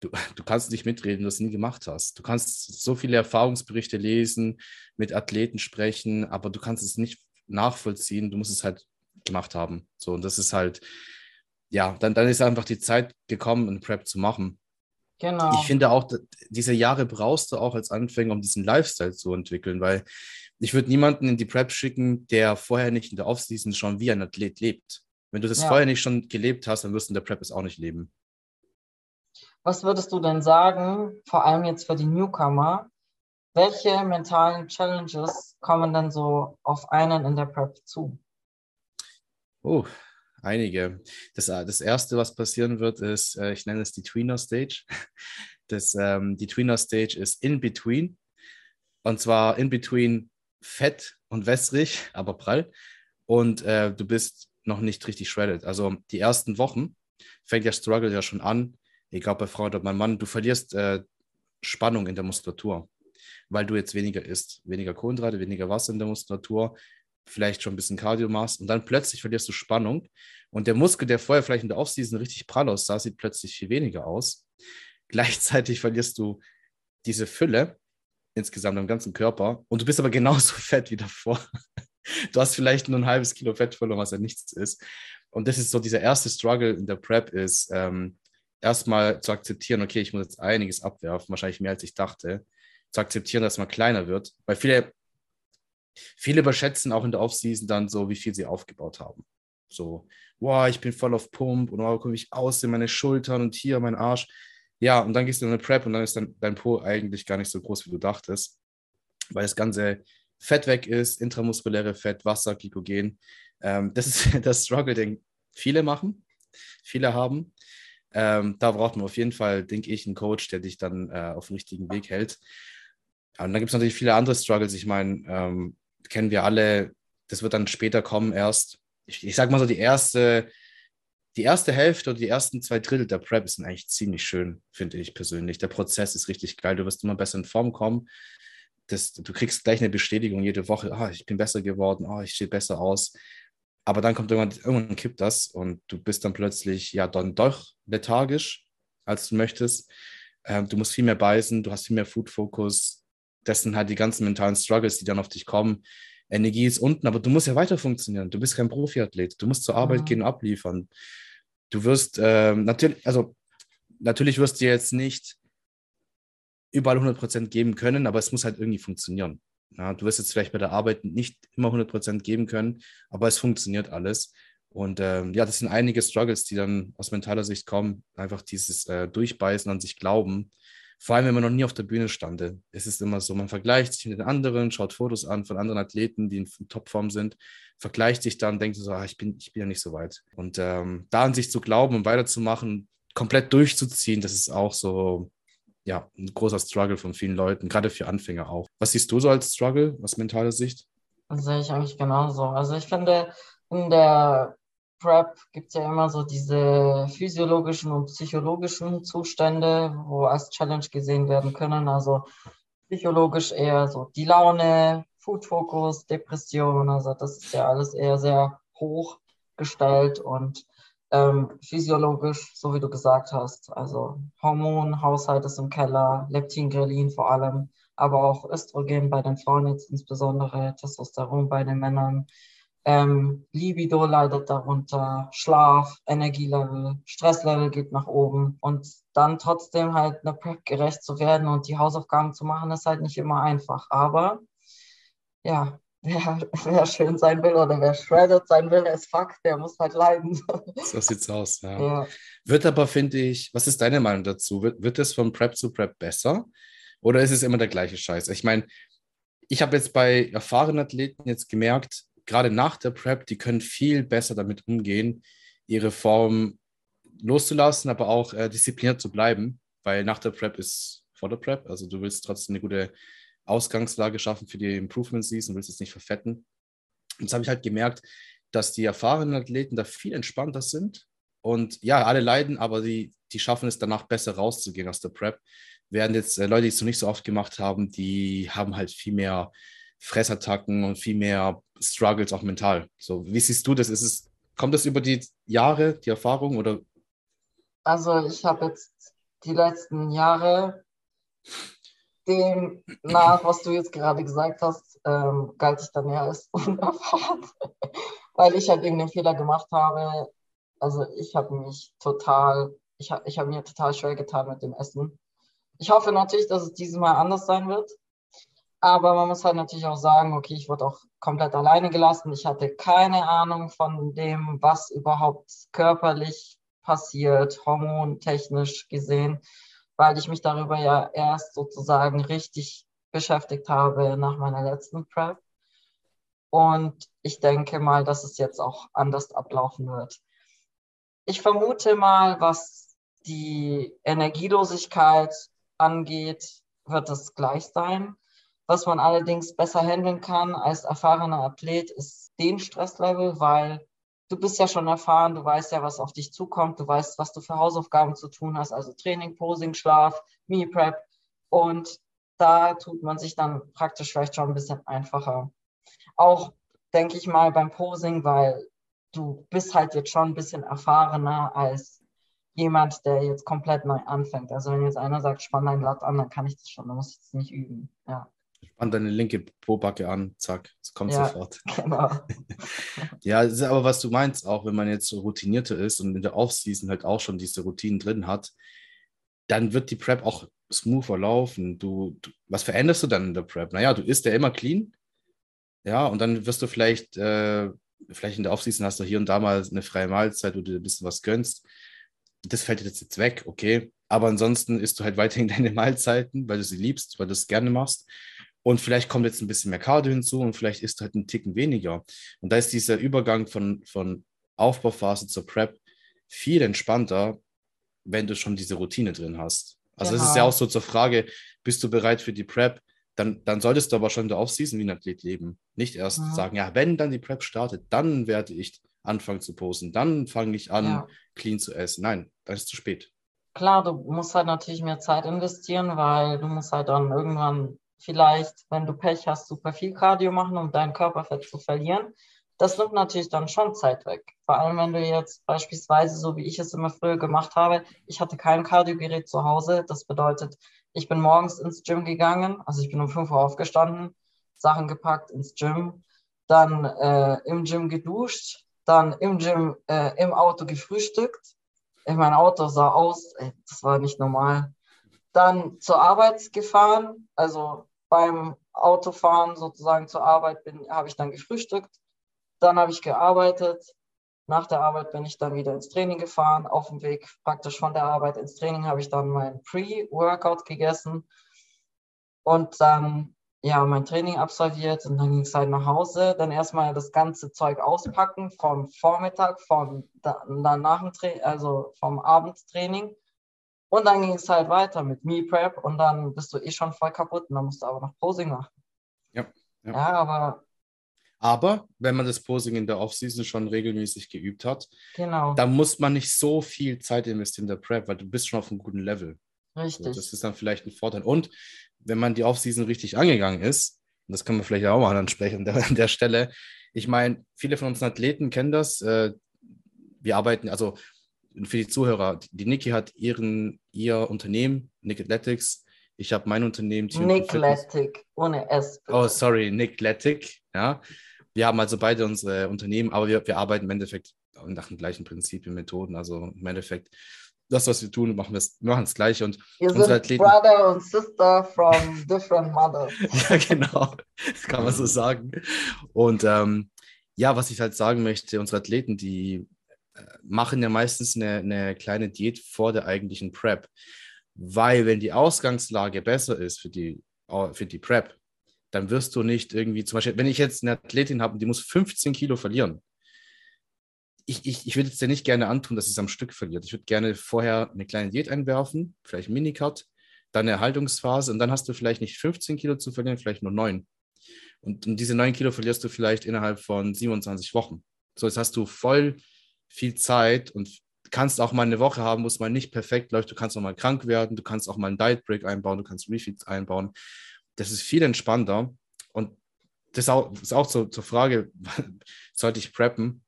du, du kannst nicht mitreden, wenn du es nie gemacht hast. Du kannst so viele Erfahrungsberichte lesen, mit Athleten sprechen, aber du kannst es nicht nachvollziehen, du musst es halt gemacht haben. So, und das ist halt, ja, dann, dann ist einfach die Zeit gekommen, ein Prep zu machen. Genau. Ich finde auch, diese Jahre brauchst du auch als Anfänger, um diesen Lifestyle zu entwickeln, weil ich würde niemanden in die Prep schicken, der vorher nicht in der Offseason schon wie ein Athlet lebt. Wenn du das ja. vorher nicht schon gelebt hast, dann wirst du in der Prep es auch nicht leben. Was würdest du denn sagen, vor allem jetzt für die Newcomer, welche mentalen Challenges kommen denn so auf einen in der Prep zu? Oh, Einige. Das, äh, das erste, was passieren wird, ist, äh, ich nenne es die Tweener Stage. Das, ähm, die Tweener Stage ist in between. Und zwar in between fett und wässrig, aber prall. Und äh, du bist noch nicht richtig shredded. Also die ersten Wochen fängt der Struggle ja schon an, egal bei Frau oder bei Mann, du verlierst äh, Spannung in der Muskulatur, weil du jetzt weniger isst, weniger Kohlenhydrate, weniger Wasser in der Muskulatur, vielleicht schon ein bisschen Cardio machst und dann plötzlich verlierst du Spannung und der Muskel, der vorher vielleicht in der Offseason richtig prall aussah, sieht plötzlich viel weniger aus. Gleichzeitig verlierst du diese Fülle insgesamt am ganzen Körper und du bist aber genauso fett wie davor. Du hast vielleicht nur ein halbes Kilo Fett verloren, was ja nichts ist. Und das ist so dieser erste Struggle in der Prep ist, ähm, erstmal zu akzeptieren, okay, ich muss jetzt einiges abwerfen, wahrscheinlich mehr als ich dachte, zu akzeptieren, dass man kleiner wird. Weil viele, viele überschätzen auch in der Offseason dann so, wie viel sie aufgebaut haben. So, wow, ich bin voll auf Pump und wow, komme ich aus in meine Schultern und hier mein Arsch. Ja, und dann gehst du in eine Prep und dann ist dann dein Po eigentlich gar nicht so groß, wie du dachtest, weil das ganze Fett weg ist, intramuskuläre Fett, Wasser, Glykogen. Ähm, das ist das Struggle, den viele machen, viele haben. Ähm, da braucht man auf jeden Fall, denke ich, einen Coach, der dich dann äh, auf dem richtigen Weg hält. Und dann gibt es natürlich viele andere Struggles. Ich meine, ähm, kennen wir alle, das wird dann später kommen erst. Ich, ich sag mal so, die erste, die erste Hälfte oder die ersten zwei Drittel der Prep sind eigentlich ziemlich schön, finde ich persönlich. Der Prozess ist richtig geil. Du wirst immer besser in Form kommen. Das, du kriegst gleich eine Bestätigung jede Woche. Ah, ich bin besser geworden. Ah, ich sehe besser aus. Aber dann kommt irgendwann, irgendwann kippt das und du bist dann plötzlich ja dann doch lethargisch, als du möchtest. Ähm, du musst viel mehr beißen, du hast viel mehr Food-Fokus. Das sind halt die ganzen mentalen Struggles, die dann auf dich kommen. Energie ist unten, aber du musst ja weiter funktionieren. Du bist kein Profiathlet. Du musst zur Arbeit mhm. gehen und abliefern. Du wirst ähm, natürlich, also natürlich wirst du jetzt nicht überall 100% geben können, aber es muss halt irgendwie funktionieren. Ja, du wirst jetzt vielleicht bei der Arbeit nicht immer 100% geben können, aber es funktioniert alles. Und ähm, ja, das sind einige Struggles, die dann aus mentaler Sicht kommen. Einfach dieses äh, Durchbeißen an sich glauben. Vor allem, wenn man noch nie auf der Bühne stande. Es ist immer so, man vergleicht sich mit den anderen, schaut Fotos an von anderen Athleten, die in Topform sind, vergleicht sich dann, denkt so, ah, ich, bin, ich bin ja nicht so weit. Und ähm, da an sich zu glauben und weiterzumachen, komplett durchzuziehen, das ist auch so ja, ein großer Struggle von vielen Leuten, gerade für Anfänger auch. Was siehst du so als Struggle aus mentaler Sicht? Das sehe ich eigentlich genauso. Also ich finde, in der Prep gibt es ja immer so diese physiologischen und psychologischen Zustände, wo als Challenge gesehen werden können. Also psychologisch eher so die Laune, Food-Fokus, Depression. Also das ist ja alles eher sehr hoch gestellt und ähm, physiologisch, so wie du gesagt hast, also Hormonhaushalt ist im Keller, Leptin, Grelin vor allem, aber auch Östrogen bei den Frauen jetzt insbesondere, Testosteron bei den Männern, ähm, Libido leidet darunter, Schlaf, Energielevel, Stresslevel geht nach oben und dann trotzdem halt eine Prep gerecht zu werden und die Hausaufgaben zu machen, ist halt nicht immer einfach. Aber ja, wer, wer schön sein will oder wer shredded sein will, ist fuck, der muss halt leiden. So sieht's aus, ja. ja. Wird aber, finde ich, was ist deine Meinung dazu? Wird, wird es von Prep zu Prep besser? Oder ist es immer der gleiche Scheiß? Ich meine, ich habe jetzt bei erfahrenen Athleten jetzt gemerkt, gerade nach der Prep, die können viel besser damit umgehen, ihre Form loszulassen, aber auch äh, diszipliniert zu bleiben, weil nach der Prep ist vor der Prep. Also du willst trotzdem eine gute Ausgangslage schaffen für die Improvement Season, willst es nicht verfetten. Und das habe ich halt gemerkt, dass die erfahrenen Athleten da viel entspannter sind. Und ja, alle leiden, aber die, die schaffen es danach besser rauszugehen aus der Prep. Während jetzt äh, Leute, die es noch nicht so oft gemacht haben, die haben halt viel mehr Fressattacken und viel mehr Struggles auch mental. So, wie siehst du das? Ist es, kommt das über die Jahre, die Erfahrung oder? Also ich habe jetzt die letzten Jahre dem nach, was du jetzt gerade gesagt hast, ähm, galt ich dann eher als unerfahren, weil ich halt irgendeinen Fehler gemacht habe. Also ich habe mich total, ich habe ich hab mir total schwer getan mit dem Essen. Ich hoffe natürlich, dass es dieses Mal anders sein wird. Aber man muss halt natürlich auch sagen, okay, ich wurde auch komplett alleine gelassen. Ich hatte keine Ahnung von dem, was überhaupt körperlich passiert, hormontechnisch gesehen weil ich mich darüber ja erst sozusagen richtig beschäftigt habe nach meiner letzten Prep. Und ich denke mal, dass es jetzt auch anders ablaufen wird. Ich vermute mal, was die Energielosigkeit angeht, wird es gleich sein. Was man allerdings besser handeln kann als erfahrener Athlet, ist den Stresslevel, weil du bist ja schon erfahren, du weißt ja, was auf dich zukommt, du weißt, was du für Hausaufgaben zu tun hast, also Training, Posing, Schlaf, Me Prep. Und da tut man sich dann praktisch vielleicht schon ein bisschen einfacher. Auch, denke ich mal, beim Posing, weil du bist halt jetzt schon ein bisschen erfahrener als jemand, der jetzt komplett neu anfängt. Also wenn jetzt einer sagt, spann dein Blatt an, dann kann ich das schon, dann muss ich das nicht üben. Ja. Spann deine linke Pobacke an, zack, es kommt Ja. sofort. Genau. Ja, das ist aber was du meinst, auch wenn man jetzt so routinierter ist und in der Offseason halt auch schon diese Routinen drin hat, dann wird die Prep auch smoother laufen. Du, du, was veränderst du dann in der Prep? Naja, du isst ja immer clean. Ja, und dann wirst du vielleicht, äh, vielleicht in der Offseason hast du hier und da mal eine freie Mahlzeit, wo du dir ein bisschen was gönnst. Das fällt jetzt jetzt weg, okay. Aber ansonsten isst du halt weiterhin deine Mahlzeiten, weil du sie liebst, weil du es gerne machst. Und vielleicht kommt jetzt ein bisschen mehr Cardio hinzu und vielleicht isst du halt einen Ticken weniger. Und da ist dieser Übergang von, von Aufbauphase zur Prep viel entspannter, wenn du schon diese Routine drin hast. Also das ist ja Genau. auch so zur Frage, bist du bereit für die Prep? Dann, dann solltest du aber schon in der Offseason wie ein Athlet leben. Nicht erst Mhm. sagen, ja, wenn dann die Prep startet, dann werde ich anfangen zu posen, dann fange ich an, Ja. clean zu essen. Nein, dann ist es zu spät. Klar, du musst halt natürlich mehr Zeit investieren, weil du musst halt dann irgendwann vielleicht, wenn du Pech hast, super viel Cardio machen, um dein Körperfett zu verlieren. Das nimmt natürlich dann schon Zeit weg. Vor allem, wenn du jetzt beispielsweise, so wie ich es immer früher gemacht habe, ich hatte kein Kardiogerät zu Hause. Das bedeutet, ich bin morgens ins Gym gegangen, also ich bin um 5 Uhr aufgestanden, Sachen gepackt ins Gym, dann äh, im Gym geduscht, dann im Gym, äh, im Auto gefrühstückt. Ey, mein Auto sah aus, ey, das war nicht normal. Dann zur Arbeit gefahren, also beim Autofahren sozusagen zur Arbeit bin, habe ich dann gefrühstückt. Dann habe ich gearbeitet. Nach der Arbeit bin ich dann wieder ins Training gefahren. Auf dem Weg praktisch von der Arbeit ins Training habe ich dann mein Pre-Workout gegessen und dann ja mein Training absolviert und dann ging es halt nach Hause. Dann erstmal das ganze Zeug auspacken vom Vormittag, vom da- dann nach dem Tra also vom Abendtraining. Und dann ging es halt weiter mit Me Prep und dann bist du eh schon voll kaputt und dann musst du aber noch Posing machen. Ja, ja. Ja, aber Aber wenn man das Posing in der Offseason schon regelmäßig geübt hat, genau, da muss man nicht so viel Zeit investieren in der Prep, weil du bist schon auf einem guten Level. Richtig. das ist dann vielleicht ein Vorteil. Und wenn man die Offseason richtig angegangen ist, und das können wir vielleicht auch mal ansprechen an der, an der Stelle, ich meine, viele von unseren Athleten kennen das. Äh, wir arbeiten, also für die Zuhörer, die Niki hat ihren, ihr Unternehmen, Nick Athletics, ich habe mein Unternehmen, Fitness. Nickletic, ohne S. bitte. Oh, sorry, Nick Lettig. Ja. Wir haben also beide unsere Unternehmen, aber wir, wir arbeiten im Endeffekt nach den gleichen Prinzipien, Methoden. Also im Endeffekt, das, was wir tun, machen wir machen das Gleiche. Und Wir unsere sind Athleten- Brother und Sister from different mothers. ja, genau, kann man so sagen. Und ähm, ja, was ich halt sagen möchte, unsere Athleten, die machen ja meistens eine, eine kleine Diät vor der eigentlichen Prep. Weil wenn die Ausgangslage besser ist für die, für die Prep, dann wirst du nicht irgendwie, zum Beispiel, wenn ich jetzt eine Athletin habe und die muss 15 Kilo verlieren, ich, ich, ich würde jetzt ja nicht gerne antun, dass es am Stück verliert. Ich würde gerne vorher eine kleine Diät einwerfen, vielleicht einen Minicut, dann eine Erhaltungsphase und dann hast du vielleicht nicht 15 Kilo zu verlieren, vielleicht nur 9. Und, und diese 9 Kilo verlierst du vielleicht innerhalb von 27 Wochen. So, jetzt hast du voll viel Zeit und kannst auch mal eine Woche haben, wo es mal nicht perfekt läuft. Du kannst auch mal krank werden, du kannst auch mal einen Diet Break einbauen, du kannst Refeeds einbauen. Das ist viel entspannter. Und das ist auch, das ist auch so, zur Frage, sollte ich preppen?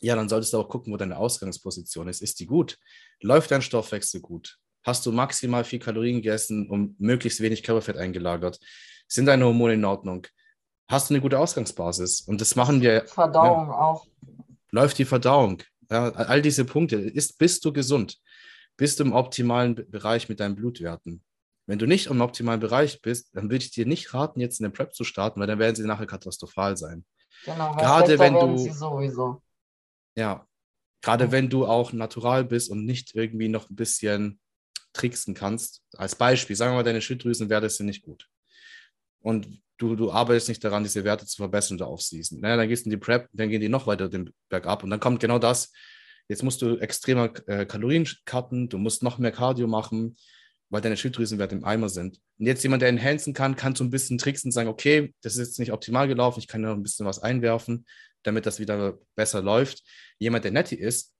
Ja, dann solltest du auch gucken, wo deine Ausgangsposition ist. Ist die gut? Läuft dein Stoffwechsel gut? Hast du maximal viel Kalorien gegessen und möglichst wenig Körperfett eingelagert? Sind deine Hormone in Ordnung? Hast du eine gute Ausgangsbasis? Und das machen wir. Verdauung ja. auch. Läuft die Verdauung? Ja, all diese Punkte. Ist, bist du gesund? Bist du im optimalen Bereich mit deinen Blutwerten? Wenn du nicht im optimalen Bereich bist, dann würde ich dir nicht raten, jetzt eine Prep zu starten, weil dann werden sie nachher katastrophal sein. Genau, gerade wenn du. Ja, gerade ja. wenn du auch natural bist und nicht irgendwie noch ein bisschen tricksen kannst. Als Beispiel, sagen wir mal, deine Schilddrüsenwerte sind nicht gut. Und du, du arbeitest nicht daran, diese Werte zu verbessern oder aufsiehst. Naja, dann gehst du in die Prep, dann gehen die noch weiter den Berg ab. Und dann kommt genau das. Jetzt musst du extremer äh, Kalorien cutten, du musst noch mehr Cardio machen, weil deine Schilddrüsenwerte im Eimer sind. Und jetzt jemand, der enhancen kann, kann so ein bisschen tricksen und sagen, okay, das ist jetzt nicht optimal gelaufen, ich kann noch ein bisschen was einwerfen, damit das wieder besser läuft. Jemand, der Netty ist,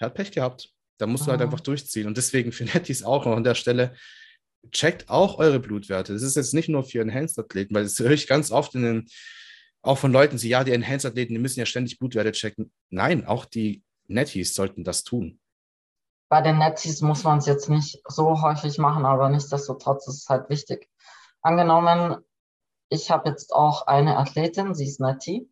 der hat Pech gehabt. Da musst du halt einfach durchziehen. Und deswegen für Nettis auch noch an der Stelle, checkt auch eure Blutwerte. Das ist jetzt nicht nur für Enhanced-Athleten, weil das höre ich ganz oft in den, auch von Leuten, die, ja, die Enhanced-Athleten, die müssen ja ständig Blutwerte checken. Nein, auch die Netties sollten das tun. Bei den Netties muss man es jetzt nicht so häufig machen, aber nichtsdestotrotz ist es halt wichtig. Angenommen, ich habe jetzt auch eine Athletin, sie ist Nati,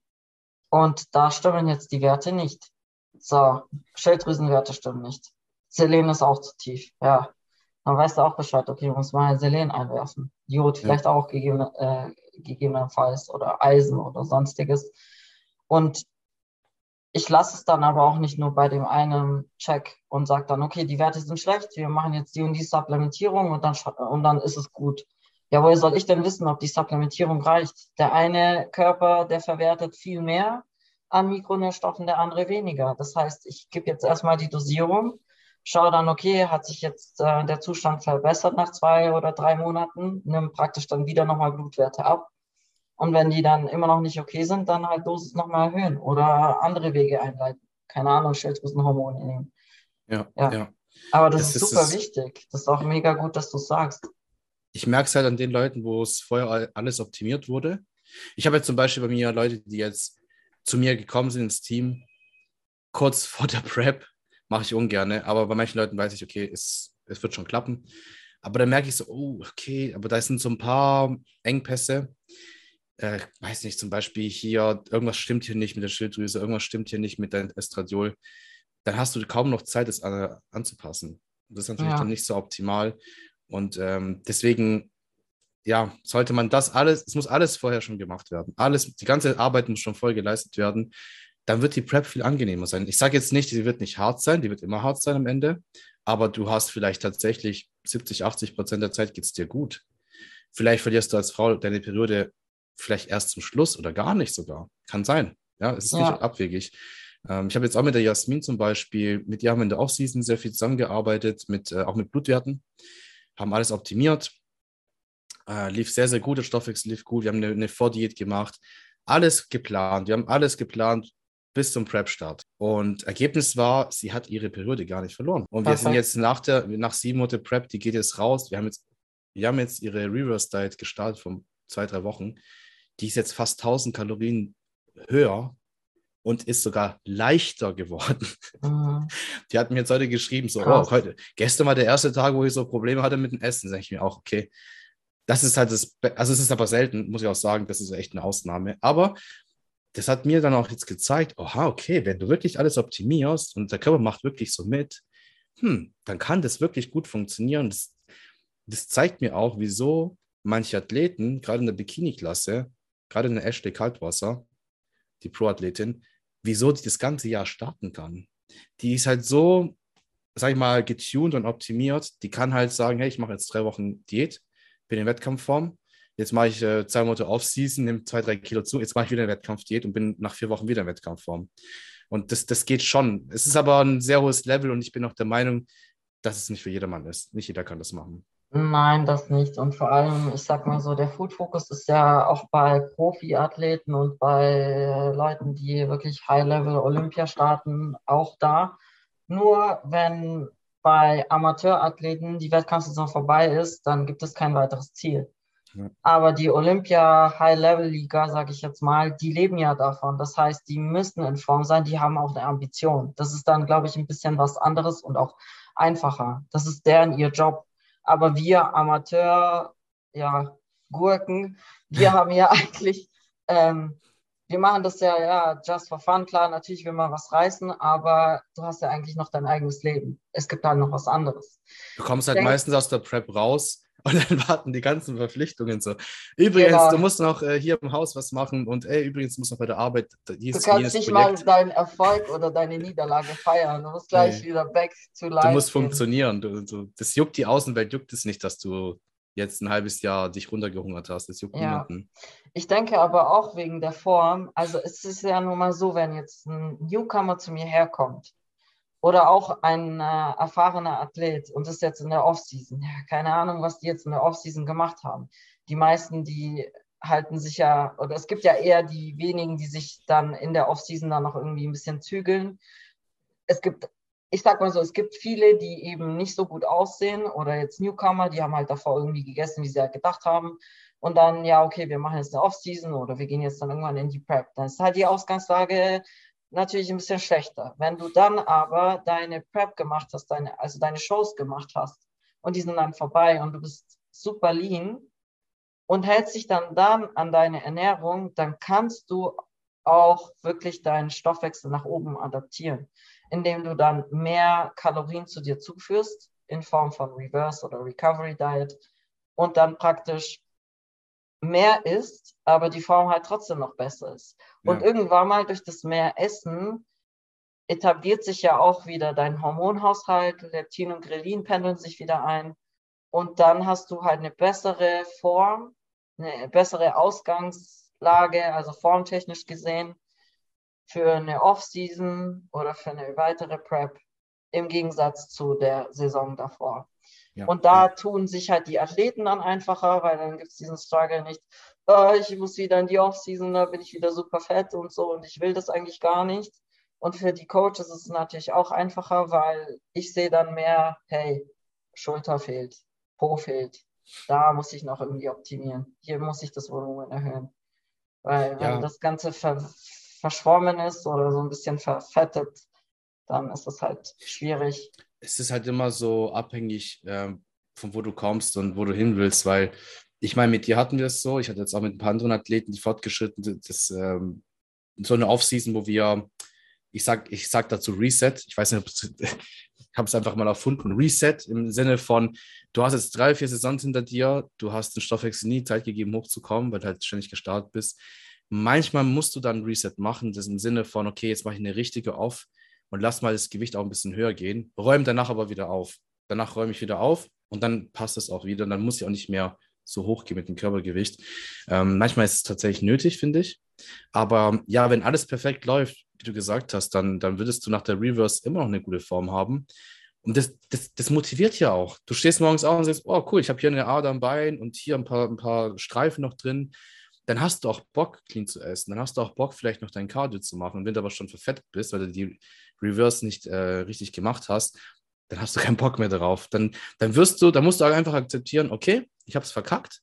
und da stimmen jetzt die Werte nicht. So, Schilddrüsenwerte stimmen nicht. Selen ist auch zu tief, ja. Dann weißt du auch Bescheid, okay, du musst mal Selen einwerfen. Jod vielleicht ja. auch gegeben, äh, gegebenenfalls oder Eisen oder sonstiges. Und ich lasse es dann aber auch nicht nur bei dem einen Check und sage dann, okay, die Werte sind schlecht, wir machen jetzt die und die Supplementierung und dann, und dann ist es gut. Ja, woher soll ich denn wissen, ob die Supplementierung reicht? Der eine Körper, der verwertet viel mehr an Mikronährstoffen, der andere weniger. Das heißt, ich gebe jetzt erstmal die Dosierung, schaue dann, okay, hat sich jetzt äh, der Zustand verbessert nach zwei oder drei Monaten, nimm praktisch dann wieder nochmal Blutwerte ab und wenn die dann immer noch nicht okay sind, dann halt Dosis nochmal erhöhen oder andere Wege einleiten. Keine Ahnung, Schilddrüsenhormone nehmen. Ja, ja. ja. Aber das, das ist super ist wichtig. Das ist auch mega gut, dass du es sagst. Ich merke es halt an den Leuten, wo es vorher alles optimiert wurde. Ich habe jetzt zum Beispiel bei mir Leute, die jetzt zu mir gekommen sind ins Team, kurz vor der Prep, mache ich ungern, aber bei manchen Leuten weiß ich, okay, es, es wird schon klappen. Aber dann merke ich so, oh, okay, aber da sind so ein paar Engpässe äh, weiß nicht, zum Beispiel hier, irgendwas stimmt hier nicht mit der Schilddrüse, irgendwas stimmt hier nicht mit deinem Estradiol, dann hast du kaum noch Zeit, es an, anzupassen. Das ist natürlich ja. dann nicht so optimal. Und ähm, deswegen, ja, sollte man das alles, es muss alles vorher schon gemacht werden. Alles, die ganze Arbeit muss schon voll geleistet werden. Dann wird die Prep viel angenehmer sein. Ich sage jetzt nicht, sie wird nicht hart sein, die wird immer hart sein am Ende, aber du hast vielleicht tatsächlich 70, 80 Prozent der Zeit geht es dir gut. Vielleicht verlierst du als Frau deine Periode vielleicht erst zum Schluss oder gar nicht sogar. Kann sein. Ja, es ist ja. nicht abwegig. Ähm, ich habe jetzt auch mit der Jasmin zum Beispiel, mit ihr haben wir in der Offseason sehr viel zusammengearbeitet, mit, äh, auch mit Blutwerten, haben alles optimiert. Äh, lief sehr, sehr gut, der Stoffwechsel lief gut. Wir haben eine, eine Vordiät gemacht. Alles geplant. Wir haben alles geplant bis zum Prep-Start. Und Ergebnis war, sie hat ihre Periode gar nicht verloren. Und wir sind jetzt nach der, nach sieben Monate Prep, die geht jetzt raus. Wir haben jetzt, wir haben jetzt ihre Reverse Diet gestartet von zwei, drei Wochen die ist jetzt fast 1000 Kalorien höher und ist sogar leichter geworden. Mhm. Die hat mir jetzt heute geschrieben, so, oh, heute, gestern war der erste Tag, wo ich so Probleme hatte mit dem Essen. Sag ich mir auch, okay, das ist halt das, also es ist aber selten, muss ich auch sagen, das ist echt eine Ausnahme. Aber das hat mir dann auch jetzt gezeigt, oha, okay, wenn du wirklich alles optimierst und der Körper macht wirklich so mit, hm, dann kann das wirklich gut funktionieren. Das, das zeigt mir auch, wieso manche Athleten, gerade in der Bikini-Klasse, gerade eine Ashley Kaltwasser, die Pro-Athletin, wieso die das ganze Jahr starten kann. Die ist halt so, sag ich mal, getuned und optimiert. Die kann halt sagen, hey, ich mache jetzt drei Wochen Diät, bin in Wettkampfform. Jetzt mache ich äh, zwei Monate Off-Season, nehme zwei, drei Kilo zu. Jetzt mache ich wieder eine Wettkampfdiät und bin nach vier Wochen wieder in Wettkampfform. Und das, das geht schon. Es ist aber ein sehr hohes Level und ich bin auch der Meinung, dass es nicht für jedermann ist. Nicht jeder kann das machen. Nein, das nicht. Und vor allem, ich sag mal so, der Food Focus ist ja auch bei Profiathleten und bei Leuten, die wirklich High-Level Olympia starten, auch da. Nur wenn bei Amateurathleten die Wettkampfsaison vorbei ist, dann gibt es kein weiteres Ziel. Aber die Olympia High-Level Liga, sage ich jetzt mal, die leben ja davon. Das heißt, die müssen in Form sein, die haben auch eine Ambition. Das ist dann, glaube ich, ein bisschen was anderes und auch einfacher. Das ist deren ihr Job. Aber wir Amateur, ja, Gurken, wir haben ja eigentlich, ähm, wir machen das ja, ja, just for fun. Klar, natürlich will man was reißen, aber du hast ja eigentlich noch dein eigenes Leben. Es gibt halt noch was anderes. Du kommst halt denke, meistens aus der Prep raus und dann warten die ganzen Verpflichtungen so. Übrigens, genau. du musst noch äh, hier im Haus was machen und ey, übrigens musst du noch bei der Arbeit. Dies, du kannst nicht Projekt. mal deinen Erfolg oder deine Niederlage feiern. Du musst gleich hey. wieder back to life. Du musst gehen. funktionieren. Du, du, das juckt die Außenwelt, juckt es nicht, dass du jetzt ein halbes Jahr dich runtergehungert hast. Das juckt ja. niemanden. Ich denke aber auch wegen der Form. Also es ist ja nun mal so, wenn jetzt ein Newcomer zu mir herkommt oder auch ein äh, erfahrener Athlet und ist jetzt in der Offseason. Ja, keine Ahnung, was die jetzt in der Offseason gemacht haben. Die meisten, die halten sich ja, oder es gibt ja eher die wenigen, die sich dann in der Offseason dann noch irgendwie ein bisschen zügeln. Es gibt, ich sag mal so, es gibt viele, die eben nicht so gut aussehen oder jetzt Newcomer, die haben halt davor irgendwie gegessen, wie sie halt gedacht haben. Und dann, ja, okay, wir machen jetzt eine Offseason oder wir gehen jetzt dann irgendwann in die Prep. Dann ist halt die Ausgangslage natürlich ein bisschen schlechter. Wenn du dann aber deine Prep gemacht hast, deine, also deine Shows gemacht hast und die sind dann vorbei und du bist super lean, und hältst dich dann dann an deine Ernährung, dann kannst du auch wirklich deinen Stoffwechsel nach oben adaptieren, indem du dann mehr Kalorien zu dir zuführst in Form von Reverse oder Recovery Diet und dann praktisch mehr isst, aber die Form halt trotzdem noch besser ist. Ja. Und irgendwann mal durch das mehr Essen etabliert sich ja auch wieder dein Hormonhaushalt, Leptin und Grelin pendeln sich wieder ein und dann hast du halt eine bessere Form, eine bessere Ausgangslage, also formtechnisch gesehen, für eine Off-Season oder für eine weitere Prep im Gegensatz zu der Saison davor. Ja. Und da tun sich halt die Athleten dann einfacher, weil dann gibt es diesen Struggle nicht, oh, ich muss wieder in die Off-Season, da bin ich wieder super fett und so und ich will das eigentlich gar nicht. Und für die Coaches ist es natürlich auch einfacher, weil ich sehe dann mehr, hey, Schulter fehlt, Po fehlt, da muss ich noch irgendwie optimieren. Hier muss ich das Volumen erhöhen. Weil wenn das Ganze ver verschwommen ist oder so ein bisschen verfettet, dann ist es halt schwierig. Es ist halt immer so abhängig, äh, von wo du kommst und wo du hin willst, weil ich meine, mit dir hatten wir es so, ich hatte jetzt auch mit ein paar anderen Athleten, die fortgeschritten das ähm, so eine Offseason, wo wir, ich sag, ich sag dazu Reset, ich weiß nicht, ich habe es einfach mal erfunden, Reset im Sinne von, du hast jetzt drei, vier Saisons hinter dir, du hast den Stoffwechsel nie Zeit gegeben, hochzukommen, weil du halt ständig gestartet bist. Manchmal musst du dann Reset machen, das im Sinne von, okay, jetzt mache ich eine richtige Off und lass mal das Gewicht auch ein bisschen höher gehen, räume danach aber wieder auf. Danach räume ich wieder auf und dann passt es auch wieder und dann muss ich auch nicht mehr so hoch gehen mit dem Körpergewicht. Ähm, manchmal ist es tatsächlich nötig, finde ich. Aber ja, wenn alles perfekt läuft, wie du gesagt hast, dann, dann würdest du nach der Reverse immer noch eine gute Form haben. Und das, das, das motiviert ja auch. Du stehst morgens auf und sagst, oh cool, ich habe hier eine Ader am Bein und hier ein paar, ein paar Streifen noch drin. Dann hast du auch Bock, clean zu essen. Dann hast du auch Bock, vielleicht noch dein Cardio zu machen. Und wenn du aber schon verfettet bist, weil du die Reverse nicht äh, richtig gemacht hast, dann hast du keinen Bock mehr darauf. Dann, dann wirst du, dann musst du einfach akzeptieren, okay, ich habe es verkackt.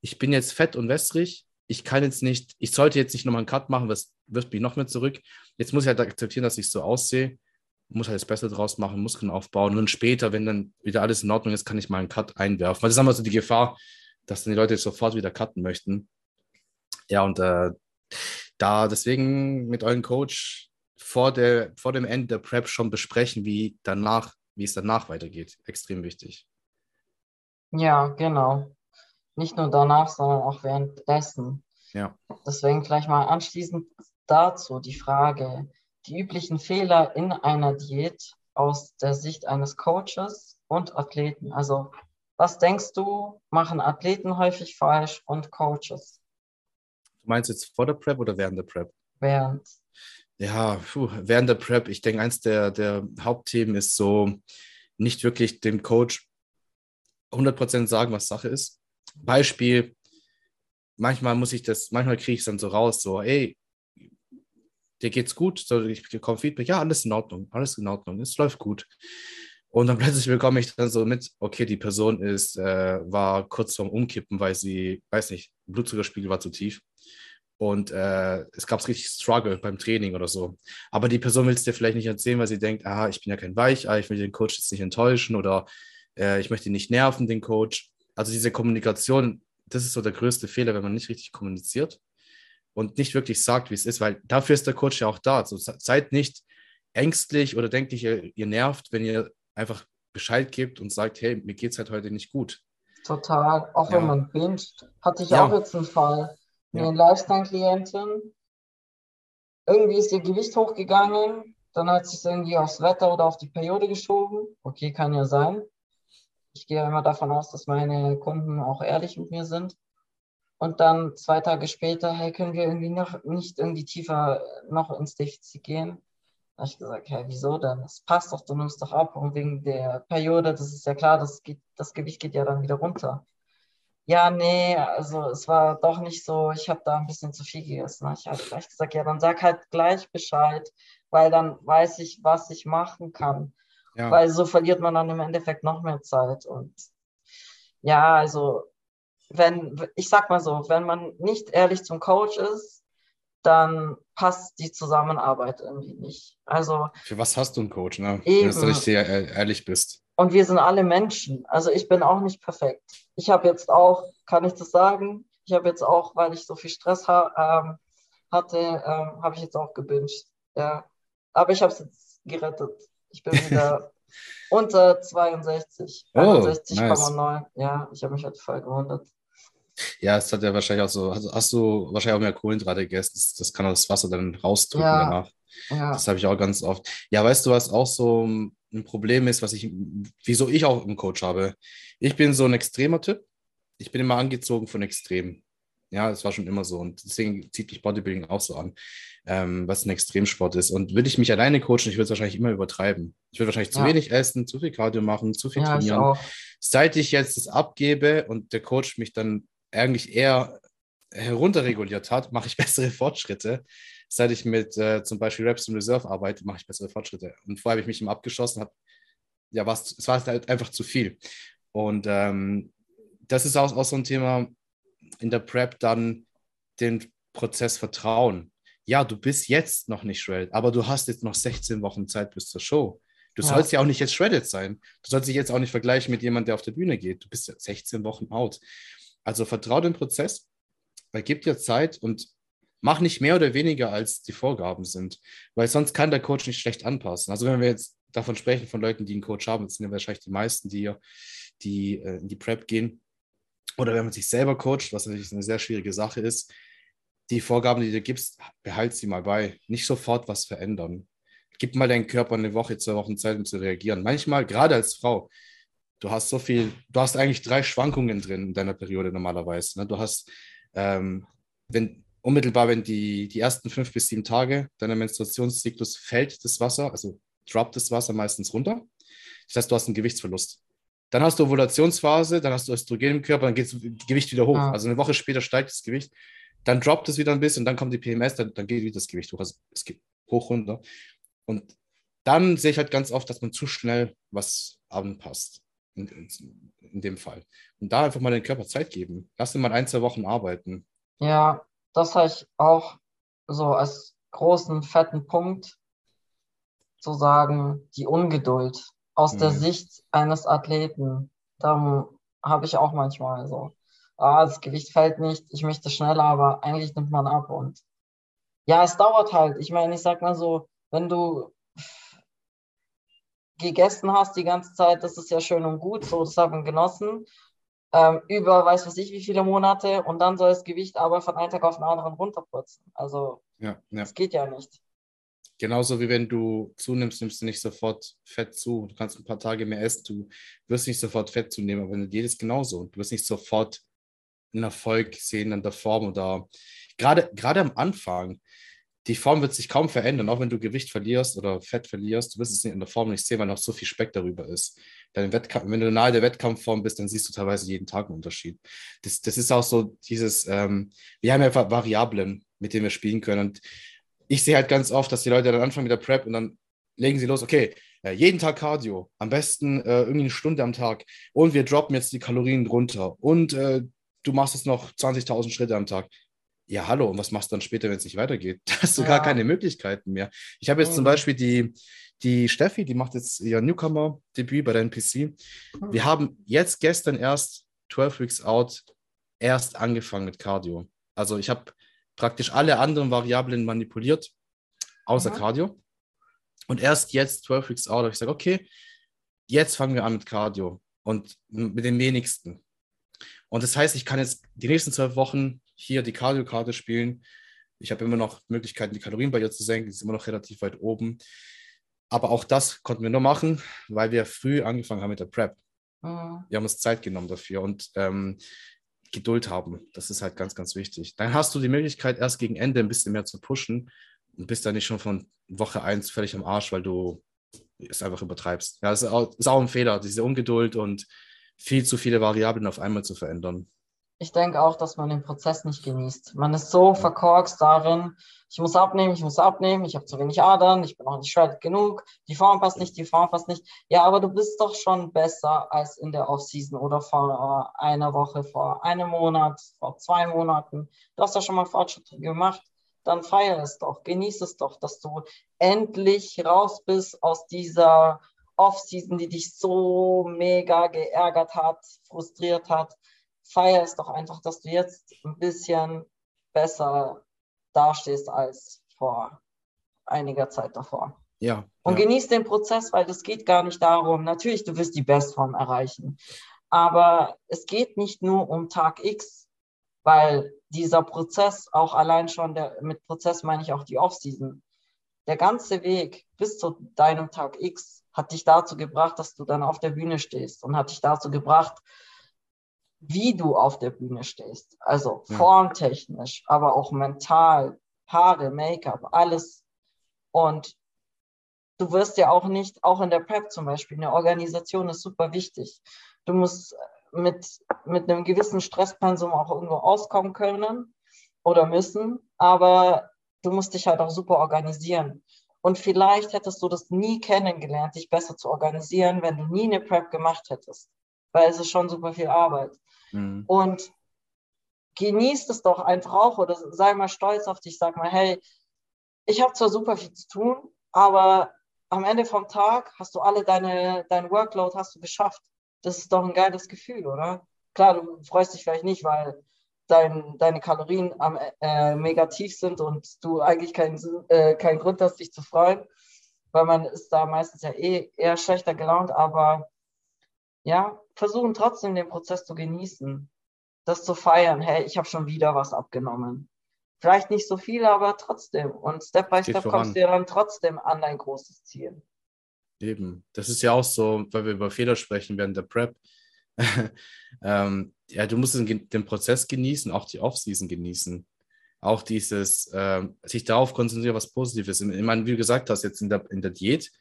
Ich bin jetzt fett und wässrig. Ich kann jetzt nicht, ich sollte jetzt nicht nochmal einen Cut machen, was wirft mich noch mehr zurück. Jetzt muss ich halt akzeptieren, dass ich so aussehe muss halt das Beste draus machen, Muskeln aufbauen. Und dann später, wenn dann wieder alles in Ordnung ist, kann ich mal einen Cut einwerfen. Weil das ist immer so die Gefahr, dass dann die Leute sofort wieder cutten möchten. Ja, und äh, da deswegen mit eurem Coach vor, der, vor dem Ende der Prep schon besprechen, wie danach, wie es danach weitergeht. Extrem wichtig. Ja, genau. Nicht nur danach, sondern auch währenddessen. Ja. Deswegen gleich mal anschließend dazu die Frage, die üblichen Fehler in einer Diät aus der Sicht eines Coaches und Athleten. Also was denkst du, machen Athleten häufig falsch und Coaches? Du meinst jetzt vor der Prep oder während der Prep? Während. Ja, puh, während der Prep, ich denke, eins der, der Hauptthemen ist so, nicht wirklich dem Coach 100% sagen, was Sache ist. Beispiel, manchmal muss ich das, manchmal kriege ich es dann so raus, so, ey, dir geht's gut, so, ich bekomme Feedback, ja, alles in Ordnung, alles in Ordnung, es läuft gut. Und dann plötzlich bekomme ich dann so mit, okay, die Person ist, äh, war kurz vorm Umkippen, weil sie, weiß nicht, Blutzuckerspiegel war zu tief. Und äh, es gab richtig Struggle beim Training oder so. Aber die Person will es dir vielleicht nicht erzählen, weil sie denkt, ah, ich bin ja kein Weichei, ich will den Coach jetzt nicht enttäuschen oder äh, ich möchte ihn nicht nerven, den Coach. Also diese Kommunikation, das ist so der größte Fehler, wenn man nicht richtig kommuniziert und nicht wirklich sagt, wie es ist, weil dafür ist der Coach ja auch da. Also seid nicht ängstlich oder denkt nicht, ihr, ihr nervt, wenn ihr einfach Bescheid gebt und sagt, hey, mir geht es halt heute nicht gut. Total, auch ja. wenn man binget. Hatte ich ja. auch jetzt einen Fall. Eine ja. Lifestyle-Klientin, irgendwie ist ihr Gewicht hochgegangen, dann hat es irgendwie aufs Wetter oder auf die Periode geschoben. Okay, kann ja sein. Ich gehe immer davon aus, dass meine Kunden auch ehrlich mit mir sind. Und dann zwei Tage später, hey, können wir irgendwie noch nicht irgendwie tiefer noch ins Defizit gehen? Da habe ich gesagt, hey, wieso denn? Das passt doch, du nimmst doch ab. Und wegen der Periode, das ist ja klar, das, geht, das Gewicht geht ja dann wieder runter. Ja, nee, also es war doch nicht so, ich habe da ein bisschen zu viel gegessen. Ich habe gleich gesagt, ja, dann sag halt gleich Bescheid, weil dann weiß ich, was ich machen kann. Ja. Weil so verliert man dann im Endeffekt noch mehr Zeit. Und ja, also wenn, ich sag mal so, wenn man nicht ehrlich zum Coach ist, dann passt die Zusammenarbeit irgendwie nicht. Also für was hast du einen Coach, ne? Eben, Wenn du nicht sehr ehrlich bist. Und wir sind alle Menschen. Also ich bin auch nicht perfekt. Ich habe jetzt auch, kann ich das sagen? Ich habe jetzt auch, weil ich so viel Stress ha ähm, hatte, ähm, habe ich jetzt auch gebinged. Ja. Aber ich habe es jetzt gerettet. Ich bin wieder unter 62. Oh, 61,9. Nice. Ja, ich habe mich halt voll gewundert. Ja, es hat ja wahrscheinlich auch so, hast, hast du wahrscheinlich auch mehr Kohlenhydrate gegessen. Das, das kann das Wasser dann rausdrücken ja. danach. Ja. Das habe ich auch ganz oft. Ja, weißt du, was auch so ein Problem ist, was ich, wieso ich auch einen Coach habe? Ich bin so ein extremer Typ. Ich bin immer angezogen von Extremen. Ja, das war schon immer so. Und deswegen zieht mich Bodybuilding auch so an, ähm, was ein Extremsport ist. Und würde ich mich alleine coachen, ich würde es wahrscheinlich immer übertreiben. Ich würde wahrscheinlich ja. zu wenig essen, zu viel Cardio machen, zu viel ja, trainieren. Seit ich jetzt das abgebe und der Coach mich dann eigentlich eher herunterreguliert hat, mache ich bessere Fortschritte. Seit ich mit äh, zum Beispiel Reps in Reserve arbeite, mache ich bessere Fortschritte. Und vorher habe ich mich ihm abgeschossen, habe, ja, was, es war halt einfach zu viel. Und ähm, das ist auch, auch so ein Thema in der Prep, dann den Prozess vertrauen. Ja, du bist jetzt noch nicht shredded, aber du hast jetzt noch 16 Wochen Zeit bis zur Show. Du ja. sollst ja auch nicht jetzt shredded sein. Du sollst dich jetzt auch nicht vergleichen mit jemandem, der auf der Bühne geht. Du bist ja 16 Wochen out. Also vertrau dem Prozess, weil gib dir Zeit und mach nicht mehr oder weniger, als die Vorgaben sind, weil sonst kann der Coach nicht schlecht anpassen. Also wenn wir jetzt davon sprechen, von Leuten, die einen Coach haben, das sind ja wahrscheinlich die meisten, die, die äh, in die Prep gehen, oder wenn man sich selber coacht, was natürlich eine sehr schwierige Sache ist, die Vorgaben, die du gibst, behalt sie mal bei. Nicht sofort was verändern. Gib mal deinem Körper eine Woche, zwei Wochen Zeit, um zu reagieren. Manchmal, gerade als Frau, du hast so viel, du hast eigentlich drei Schwankungen drin in deiner Periode normalerweise. Ne? Du hast, ähm, wenn unmittelbar, wenn die, die ersten fünf bis sieben Tage deiner Menstruationszyklus fällt das Wasser, also droppt das Wasser meistens runter. Das heißt, du hast einen Gewichtsverlust. Dann hast du Ovulationsphase, dann hast du Östrogen im Körper, dann geht das Gewicht wieder hoch. Ja. Also eine Woche später steigt das Gewicht, dann droppt es wieder ein bisschen, dann kommt die PMS, dann, dann geht wieder das Gewicht hoch. Also es geht hoch runter. Und dann sehe ich halt ganz oft, dass man zu schnell was anpasst in, in, in, dem Fall. Und da einfach mal den Körper Zeit geben. Lass ihn mal ein, zwei Wochen arbeiten. Ja, das habe ich auch so als großen, fetten Punkt zu sagen, die Ungeduld aus mhm. der Sicht eines Athleten. Da habe ich auch manchmal so, ah, das Gewicht fällt nicht, ich möchte schneller, aber eigentlich nimmt man ab und ja, es dauert halt. Ich meine, ich sag mal so, wenn du gegessen hast die ganze Zeit, das ist ja schön und gut, so das haben genossen, ähm, über weiß was ich wie viele Monate und dann soll das Gewicht aber von einem Tag auf den anderen runterputzen. Also ja, ja. das geht ja nicht. Genauso wie wenn du zunimmst, nimmst du nicht sofort Fett zu. Du kannst ein paar Tage mehr essen, du wirst nicht sofort Fett zunehmen, aber jedes genauso. Du wirst nicht sofort einen Erfolg sehen an der Form oder gerade, gerade am Anfang die Form wird sich kaum verändern, auch wenn du Gewicht verlierst oder Fett verlierst. Du wirst es in der Form nicht sehen, weil noch so viel Speck darüber ist. Dein Wettkampf, wenn du nahe der Wettkampfform bist, dann siehst du teilweise jeden Tag einen Unterschied. Das, das ist auch so dieses, ähm, wir haben ja Variablen, mit denen wir spielen können. Und ich sehe halt ganz oft, dass die Leute dann anfangen mit der Prep und dann legen sie los, okay, äh, jeden Tag Cardio, am besten äh, irgendwie eine Stunde am Tag und wir droppen jetzt die Kalorien runter und äh, du machst jetzt noch 20.000 Schritte am Tag ja, hallo, und was machst du dann später, wenn es nicht weitergeht? Da hast du ja. gar keine Möglichkeiten mehr. Ich habe jetzt mhm. zum Beispiel die, die Steffi, die macht jetzt ihr Newcomer-Debüt bei der NPC. Mhm. Wir haben jetzt gestern erst 12 Weeks Out erst angefangen mit Cardio. Also ich habe praktisch alle anderen Variablen manipuliert, außer mhm. Cardio. Und erst jetzt, 12 Weeks Out, habe ich gesagt, okay, jetzt fangen wir an mit Cardio und mit den wenigsten. Und das heißt, ich kann jetzt die nächsten zwölf Wochen hier die Cardio-Karte spielen. Ich habe immer noch Möglichkeiten, die Kalorien bei ihr zu senken. Die ist immer noch relativ weit oben. Aber auch das konnten wir nur machen, weil wir früh angefangen haben mit der Prep. Mhm. Wir haben uns Zeit genommen dafür und ähm, Geduld haben. Das ist halt ganz, ganz wichtig. Dann hast du die Möglichkeit, erst gegen Ende ein bisschen mehr zu pushen und bist dann nicht schon von Woche 1 völlig am Arsch, weil du es einfach übertreibst. Ja, das ist auch, ist auch ein Fehler, diese Ungeduld und viel zu viele Variablen auf einmal zu verändern ich denke auch, dass man den Prozess nicht genießt. Man ist so verkorkst darin, ich muss abnehmen, ich muss abnehmen, ich habe zu wenig Adern, ich bin noch nicht shredded genug, die Form passt nicht, die Form passt nicht. Ja, aber du bist doch schon besser als in der Offseason oder vor einer Woche, vor einem Monat, vor zwei Monaten. Du hast ja schon mal Fortschritte gemacht. Dann feier es doch, genieß es doch, dass du endlich raus bist aus dieser Off-Season, die dich so mega geärgert hat, frustriert hat. Feier es doch einfach, dass du jetzt ein bisschen besser dastehst als vor einiger Zeit davor. Ja. Und ja. genieß den Prozess, weil es geht gar nicht darum, natürlich, du wirst die Bestform erreichen, aber es geht nicht nur um Tag X, weil dieser Prozess auch allein schon, der, mit Prozess meine ich auch die Off-Season, der ganze Weg bis zu deinem Tag X hat dich dazu gebracht, dass du dann auf der Bühne stehst und hat dich dazu gebracht, wie du auf der Bühne stehst. Also ja. formtechnisch, aber auch mental, Haare, Make-up, alles. Und du wirst ja auch nicht, auch in der Prep zum Beispiel, eine Organisation ist super wichtig. Du musst mit, mit einem gewissen Stresspensum auch irgendwo auskommen können oder müssen, aber du musst dich halt auch super organisieren. Und vielleicht hättest du das nie kennengelernt, dich besser zu organisieren, wenn du nie eine Prep gemacht hättest, weil es ist schon super viel Arbeit. Mhm. Und genießt es doch einfach auch oder sei mal stolz auf dich, sag mal, hey, ich habe zwar super viel zu tun, aber am Ende vom Tag hast du alle deine, dein Workload hast du geschafft. Das ist doch ein geiles Gefühl, oder? Klar, du freust dich vielleicht nicht, weil dein, deine Kalorien am, äh, mega tief sind und du eigentlich keinen äh, keinen Grund hast, dich zu freuen, weil man ist da meistens ja eh eher schlechter gelaunt, aber ja, versuchen trotzdem den Prozess zu genießen, das zu feiern. Hey, ich habe schon wieder was abgenommen. Vielleicht nicht so viel, aber trotzdem. Und Step by Step voran. kommst du ja dann trotzdem an dein großes Ziel. Eben. Das ist ja auch so, weil wir über Fehler sprechen während der Prep. ähm, ja, du musst den, den, Prozess genießen, auch die Offseason genießen. Auch dieses, äh, sich darauf konzentrieren, was Positives. Ich meine, wie du gesagt hast, jetzt in der, in der Diät,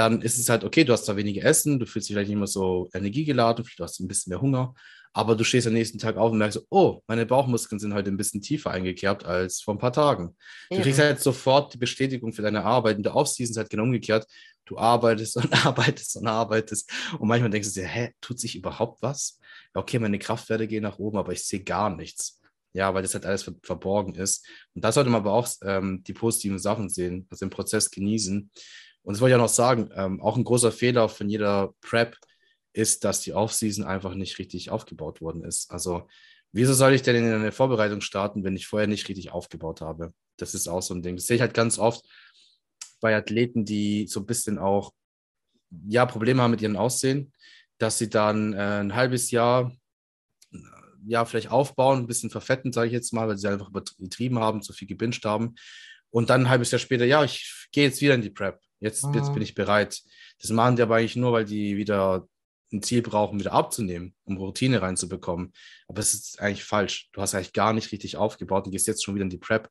dann ist es halt, okay, du hast zwar weniger Essen, du fühlst dich vielleicht nicht mehr so energiegeladen, du hast ein bisschen mehr Hunger, aber du stehst am nächsten Tag auf und merkst, oh, meine Bauchmuskeln sind heute ein bisschen tiefer eingekerbt als vor ein paar Tagen. Ja. Du kriegst halt sofort die Bestätigung für deine Arbeit. Und der Offseason ist halt genau umgekehrt. Du arbeitest und arbeitest und arbeitest. Und manchmal denkst du dir, hä, tut sich überhaupt was? okay, meine Kraftwerte gehen nach oben, aber ich sehe gar nichts. Ja, weil das halt alles verborgen ist. Und da sollte man aber auch ähm, die positiven Sachen sehen, also den Prozess genießen. Und das wollte ich auch noch sagen, ähm, auch ein großer Fehler von jeder Prep ist, dass die Offseason einfach nicht richtig aufgebaut worden ist. Also, wieso soll ich denn in eine Vorbereitung starten, wenn ich vorher nicht richtig aufgebaut habe? Das ist auch so ein Ding. Das sehe ich halt ganz oft bei Athleten, die so ein bisschen auch ja, Probleme haben mit ihrem Aussehen, dass sie dann äh, ein halbes Jahr ja, vielleicht aufbauen, ein bisschen verfetten, sage ich jetzt mal, weil sie einfach übertrieben haben, zu viel gebinged haben. Und dann ein halbes Jahr später, ja, ich gehe jetzt wieder in die Prep. Jetzt, mhm. jetzt bin ich bereit. Das machen die aber eigentlich nur, weil die wieder ein Ziel brauchen, wieder abzunehmen, um Routine reinzubekommen. Aber es ist eigentlich falsch. Du hast eigentlich gar nicht richtig aufgebaut und gehst jetzt schon wieder in die Prep.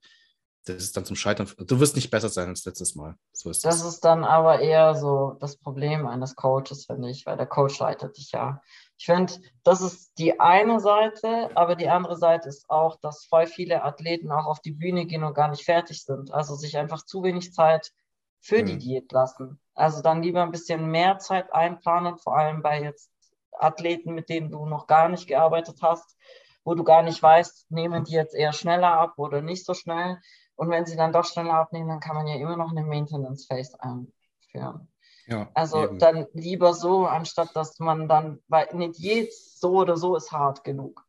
Das ist dann zum Scheitern. Du wirst nicht besser sein als letztes Mal. So ist das. Das ist dann aber eher so das Problem eines Coaches, finde ich, weil der Coach leitet dich ja. Ich finde, das ist die eine Seite, aber die andere Seite ist auch, dass voll viele Athleten auch auf die Bühne gehen und gar nicht fertig sind. Also sich einfach zu wenig Zeit für mhm. die Diät lassen. Also dann lieber ein bisschen mehr Zeit einplanen, vor allem bei jetzt Athleten, mit denen du noch gar nicht gearbeitet hast, wo du gar nicht weißt, nehmen die jetzt eher schneller ab oder nicht so schnell. Und wenn sie dann doch schneller abnehmen, dann kann man ja immer noch eine Maintenance Phase einführen. Ja, also eben. dann lieber so, anstatt dass man dann, weil eine Diät so oder so ist hart genug.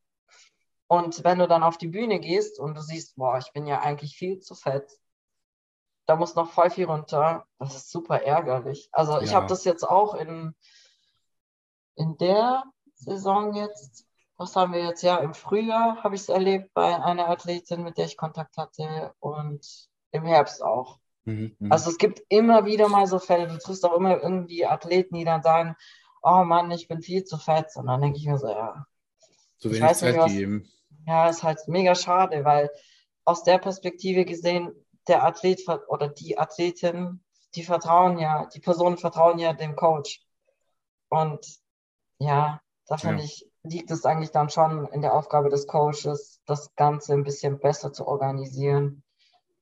Und wenn du dann auf die Bühne gehst und du siehst, boah, ich bin ja eigentlich viel zu fett, da muss noch voll viel runter. Das ist super ärgerlich. Also ja. ich habe das jetzt auch in, in der Saison jetzt, was haben wir jetzt? Ja, im Frühjahr habe ich es erlebt bei einer Athletin, mit der ich Kontakt hatte und im Herbst auch. Mhm, mhm, also es gibt immer wieder mal so Fälle, du triffst auch immer irgendwie Athleten, die dann sagen, oh Mann, ich bin viel zu fett. Und dann denke ich mir so, ja. Zu wenig Zeit geben. Ja, ist halt mega schade, weil aus der Perspektive gesehen, der Athlet oder die Athletin, die vertrauen ja, die Personen vertrauen ja dem Coach. Und ja, da finde ja. ich, liegt es eigentlich dann schon in der Aufgabe des Coaches, das Ganze ein bisschen besser zu organisieren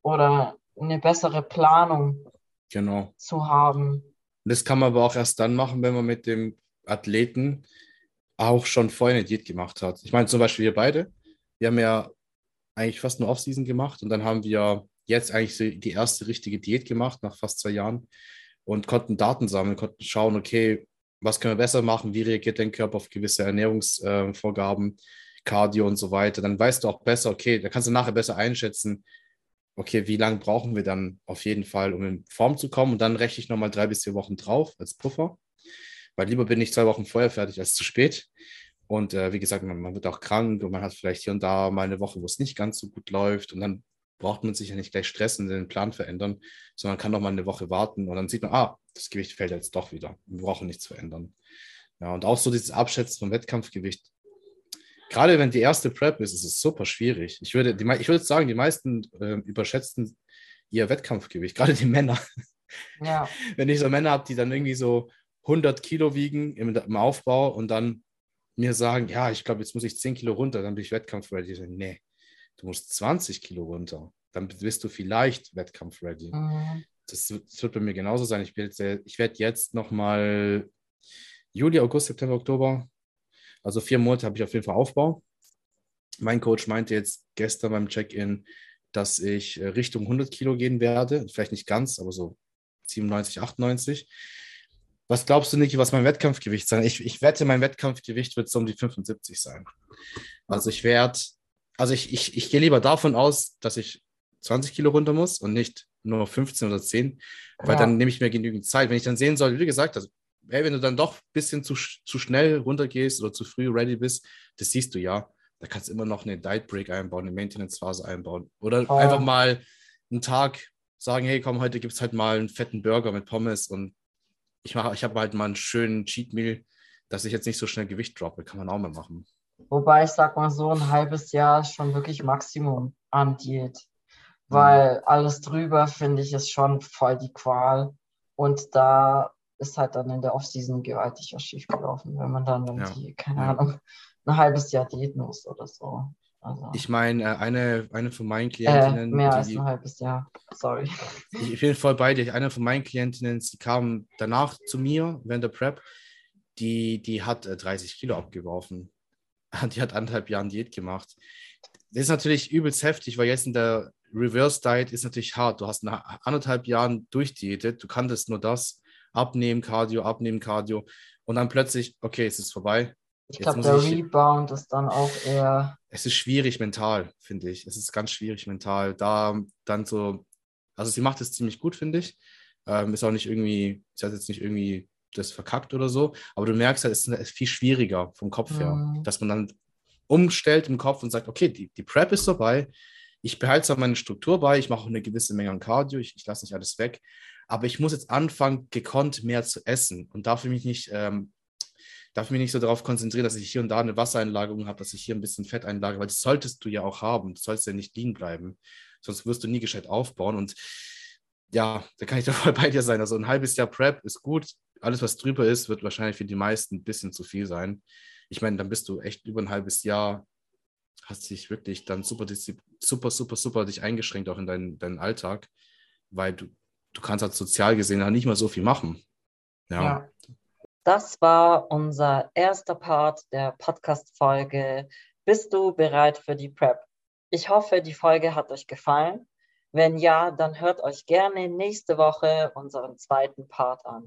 oder eine bessere Planung genau. zu haben. Das kann man aber auch erst dann machen, wenn man mit dem Athleten auch schon vorher eine Diät gemacht hat. Ich meine, zum Beispiel wir beide, wir haben ja eigentlich fast nur Offseason gemacht und dann haben wir jetzt eigentlich die erste richtige Diät gemacht nach fast zwei Jahren. und konnten Daten sammeln, konnten schauen, okay, was können wir besser machen, wie reagiert dein Körper auf gewisse Ernährungsvorgaben, äh, Cardio und so weiter. Dann weißt du auch besser, okay, da kannst du nachher besser einschätzen, okay, wie lange brauchen wir dann auf jeden Fall, um in Form zu kommen. Und dann rechne ich nochmal drei bis vier Wochen drauf als Puffer. Weil lieber bin ich zwei Wochen vorher fertig als zu spät. Und äh, wie gesagt, man, man, wird auch krank und man hat vielleicht hier und da mal eine Woche, wo es nicht ganz so gut läuft. Und dann braucht man sich ja nicht gleich stressen und den Plan verändern, sondern kann noch mal eine Woche warten und dann sieht man, ah, das Gewicht fällt jetzt doch wieder. Wir brauchen nichts verändern. Ja, und auch so dieses Abschätzen vom Wettkampfgewicht. Gerade wenn die erste Prep ist, ist es super schwierig. Ich würde, die, ich würde sagen, die meisten äh, überschätzen ihr Wettkampfgewicht, gerade die Männer. Ja. Wenn ich so Männer habe, die dann irgendwie so 100 Kilo wiegen im, im Aufbau und dann mir sagen, ja, ich glaube, jetzt muss ich 10 Kilo runter, dann bin ich wettkampfready. Nee, du musst 20 Kilo runter. Dann bist du vielleicht wettkampfready. Mhm. Das, das, wird bei mir genauso sein. Ich, ich werde jetzt nochmal Juli, August, September, Oktober, also vier Monate habe ich auf jeden Fall Aufbau. Mein Coach meinte jetzt gestern beim Check-in, dass ich äh, Richtung 100 Kilo gehen werde. Vielleicht nicht ganz, aber so 97, 98. Was glaubst du, Niki, was mein Wettkampfgewicht sein? Ich, ich wette, mein Wettkampfgewicht wird so um die 75 sein. Also ich werde, also ich, ich, ich gehe lieber davon aus, dass ich 20 Kilo runter muss und nicht nur 15 oder 10, weil ja. dann nehme ich mir genügend Zeit. Wenn ich dann sehen soll, wie gesagt, also, ey, wenn du dann doch ein bisschen zu, zu schnell runtergehst oder zu früh ready bist, das siehst du ja. Da kannst du immer noch eine Diet Break einbauen, eine Maintenance-Phase einbauen. Oder oh. einfach mal einen Tag sagen, hey, komm, heute gibt es halt mal einen fetten Burger mit Pommes und ich mache, ich habe halt mal einen schönen Cheat Meal, dass ich jetzt nicht so schnell Gewicht droppe. Kann man auch mal machen. Wobei ich sag mal so, ein halbes Jahr ist schon wirklich Maximum an Diät. Weil mhm. alles drüber, finde ich, ist schon voll die Qual. Und da ist halt dann in der Offseason gewaltig was schiefgelaufen, wenn man dann irgendwie, ja. keine ja. Ahnung, ein halbes Jahr diäten muss oder so. Also, ich meine, äh, eine, eine von meinen Klientinnen. Äh, mehr die, als ein halbes Jahr, sorry. Ich bin voll bei dir. Eine von meinen Klientinnen, sie kam danach zu mir während der Prep, die, die hat 30 äh, Kilo abgeworfen. Die hat anderthalb Jahre Diät gemacht. Das ist natürlich übelst heftig, weil jetzt in der Reverse Diet ist natürlich hart. Du hast nach anderthalb Jahren durchdiätet, du kanntest nur das, abnehmen, Cardio, abnehmen, Cardio und dann plötzlich, okay, es ist vorbei, ich glaube, der ich, Rebound ist dann auch eher. Es ist schwierig mental, finde ich. Es ist ganz schwierig mental. Da dann so, also sie macht es ziemlich gut, finde ich. Ähm, ist auch nicht irgendwie, sie hat jetzt nicht irgendwie das verkackt oder so, aber du merkst halt, es ist viel schwieriger vom Kopf mhm. her, dass man dann umstellt im Kopf und sagt, okay, die, die Prep ist vorbei, ich behalte zwar meine Struktur bei, ich mache eine gewisse Menge an Cardio, ich, ich lasse nicht alles weg, aber ich muss jetzt anfangen, gekonnt mehr zu essen und darf mich nicht ähm, darf mich nicht so darauf konzentrieren, dass ich hier und da eine Wassereinlagerung habe, dass ich hier ein bisschen Fett einlagere, weil das solltest du ja auch haben. Du sollst ja nicht liegen bleiben, sonst wirst du nie gescheit aufbauen. Und ja, da kann ich da voll bei dir sein. Also ein halbes Jahr Prep ist gut. Alles, was drüber ist, wird wahrscheinlich für die meisten ein bisschen zu viel sein. Ich meine, dann bist du echt über ein halbes Jahr, hast dich wirklich dann super, super, super, super dich eingeschränkt auch in deinen, deinen Alltag, weil du, du kannst halt sozial gesehen auch nicht mal so viel machen. ja. ja. Das war unser erster Part der Podcast-Folge. Bist du bereit für die Prep? Ich hoffe, die Folge hat euch gefallen. Wenn ja, dann hört euch gerne nächste Woche unseren zweiten Part an.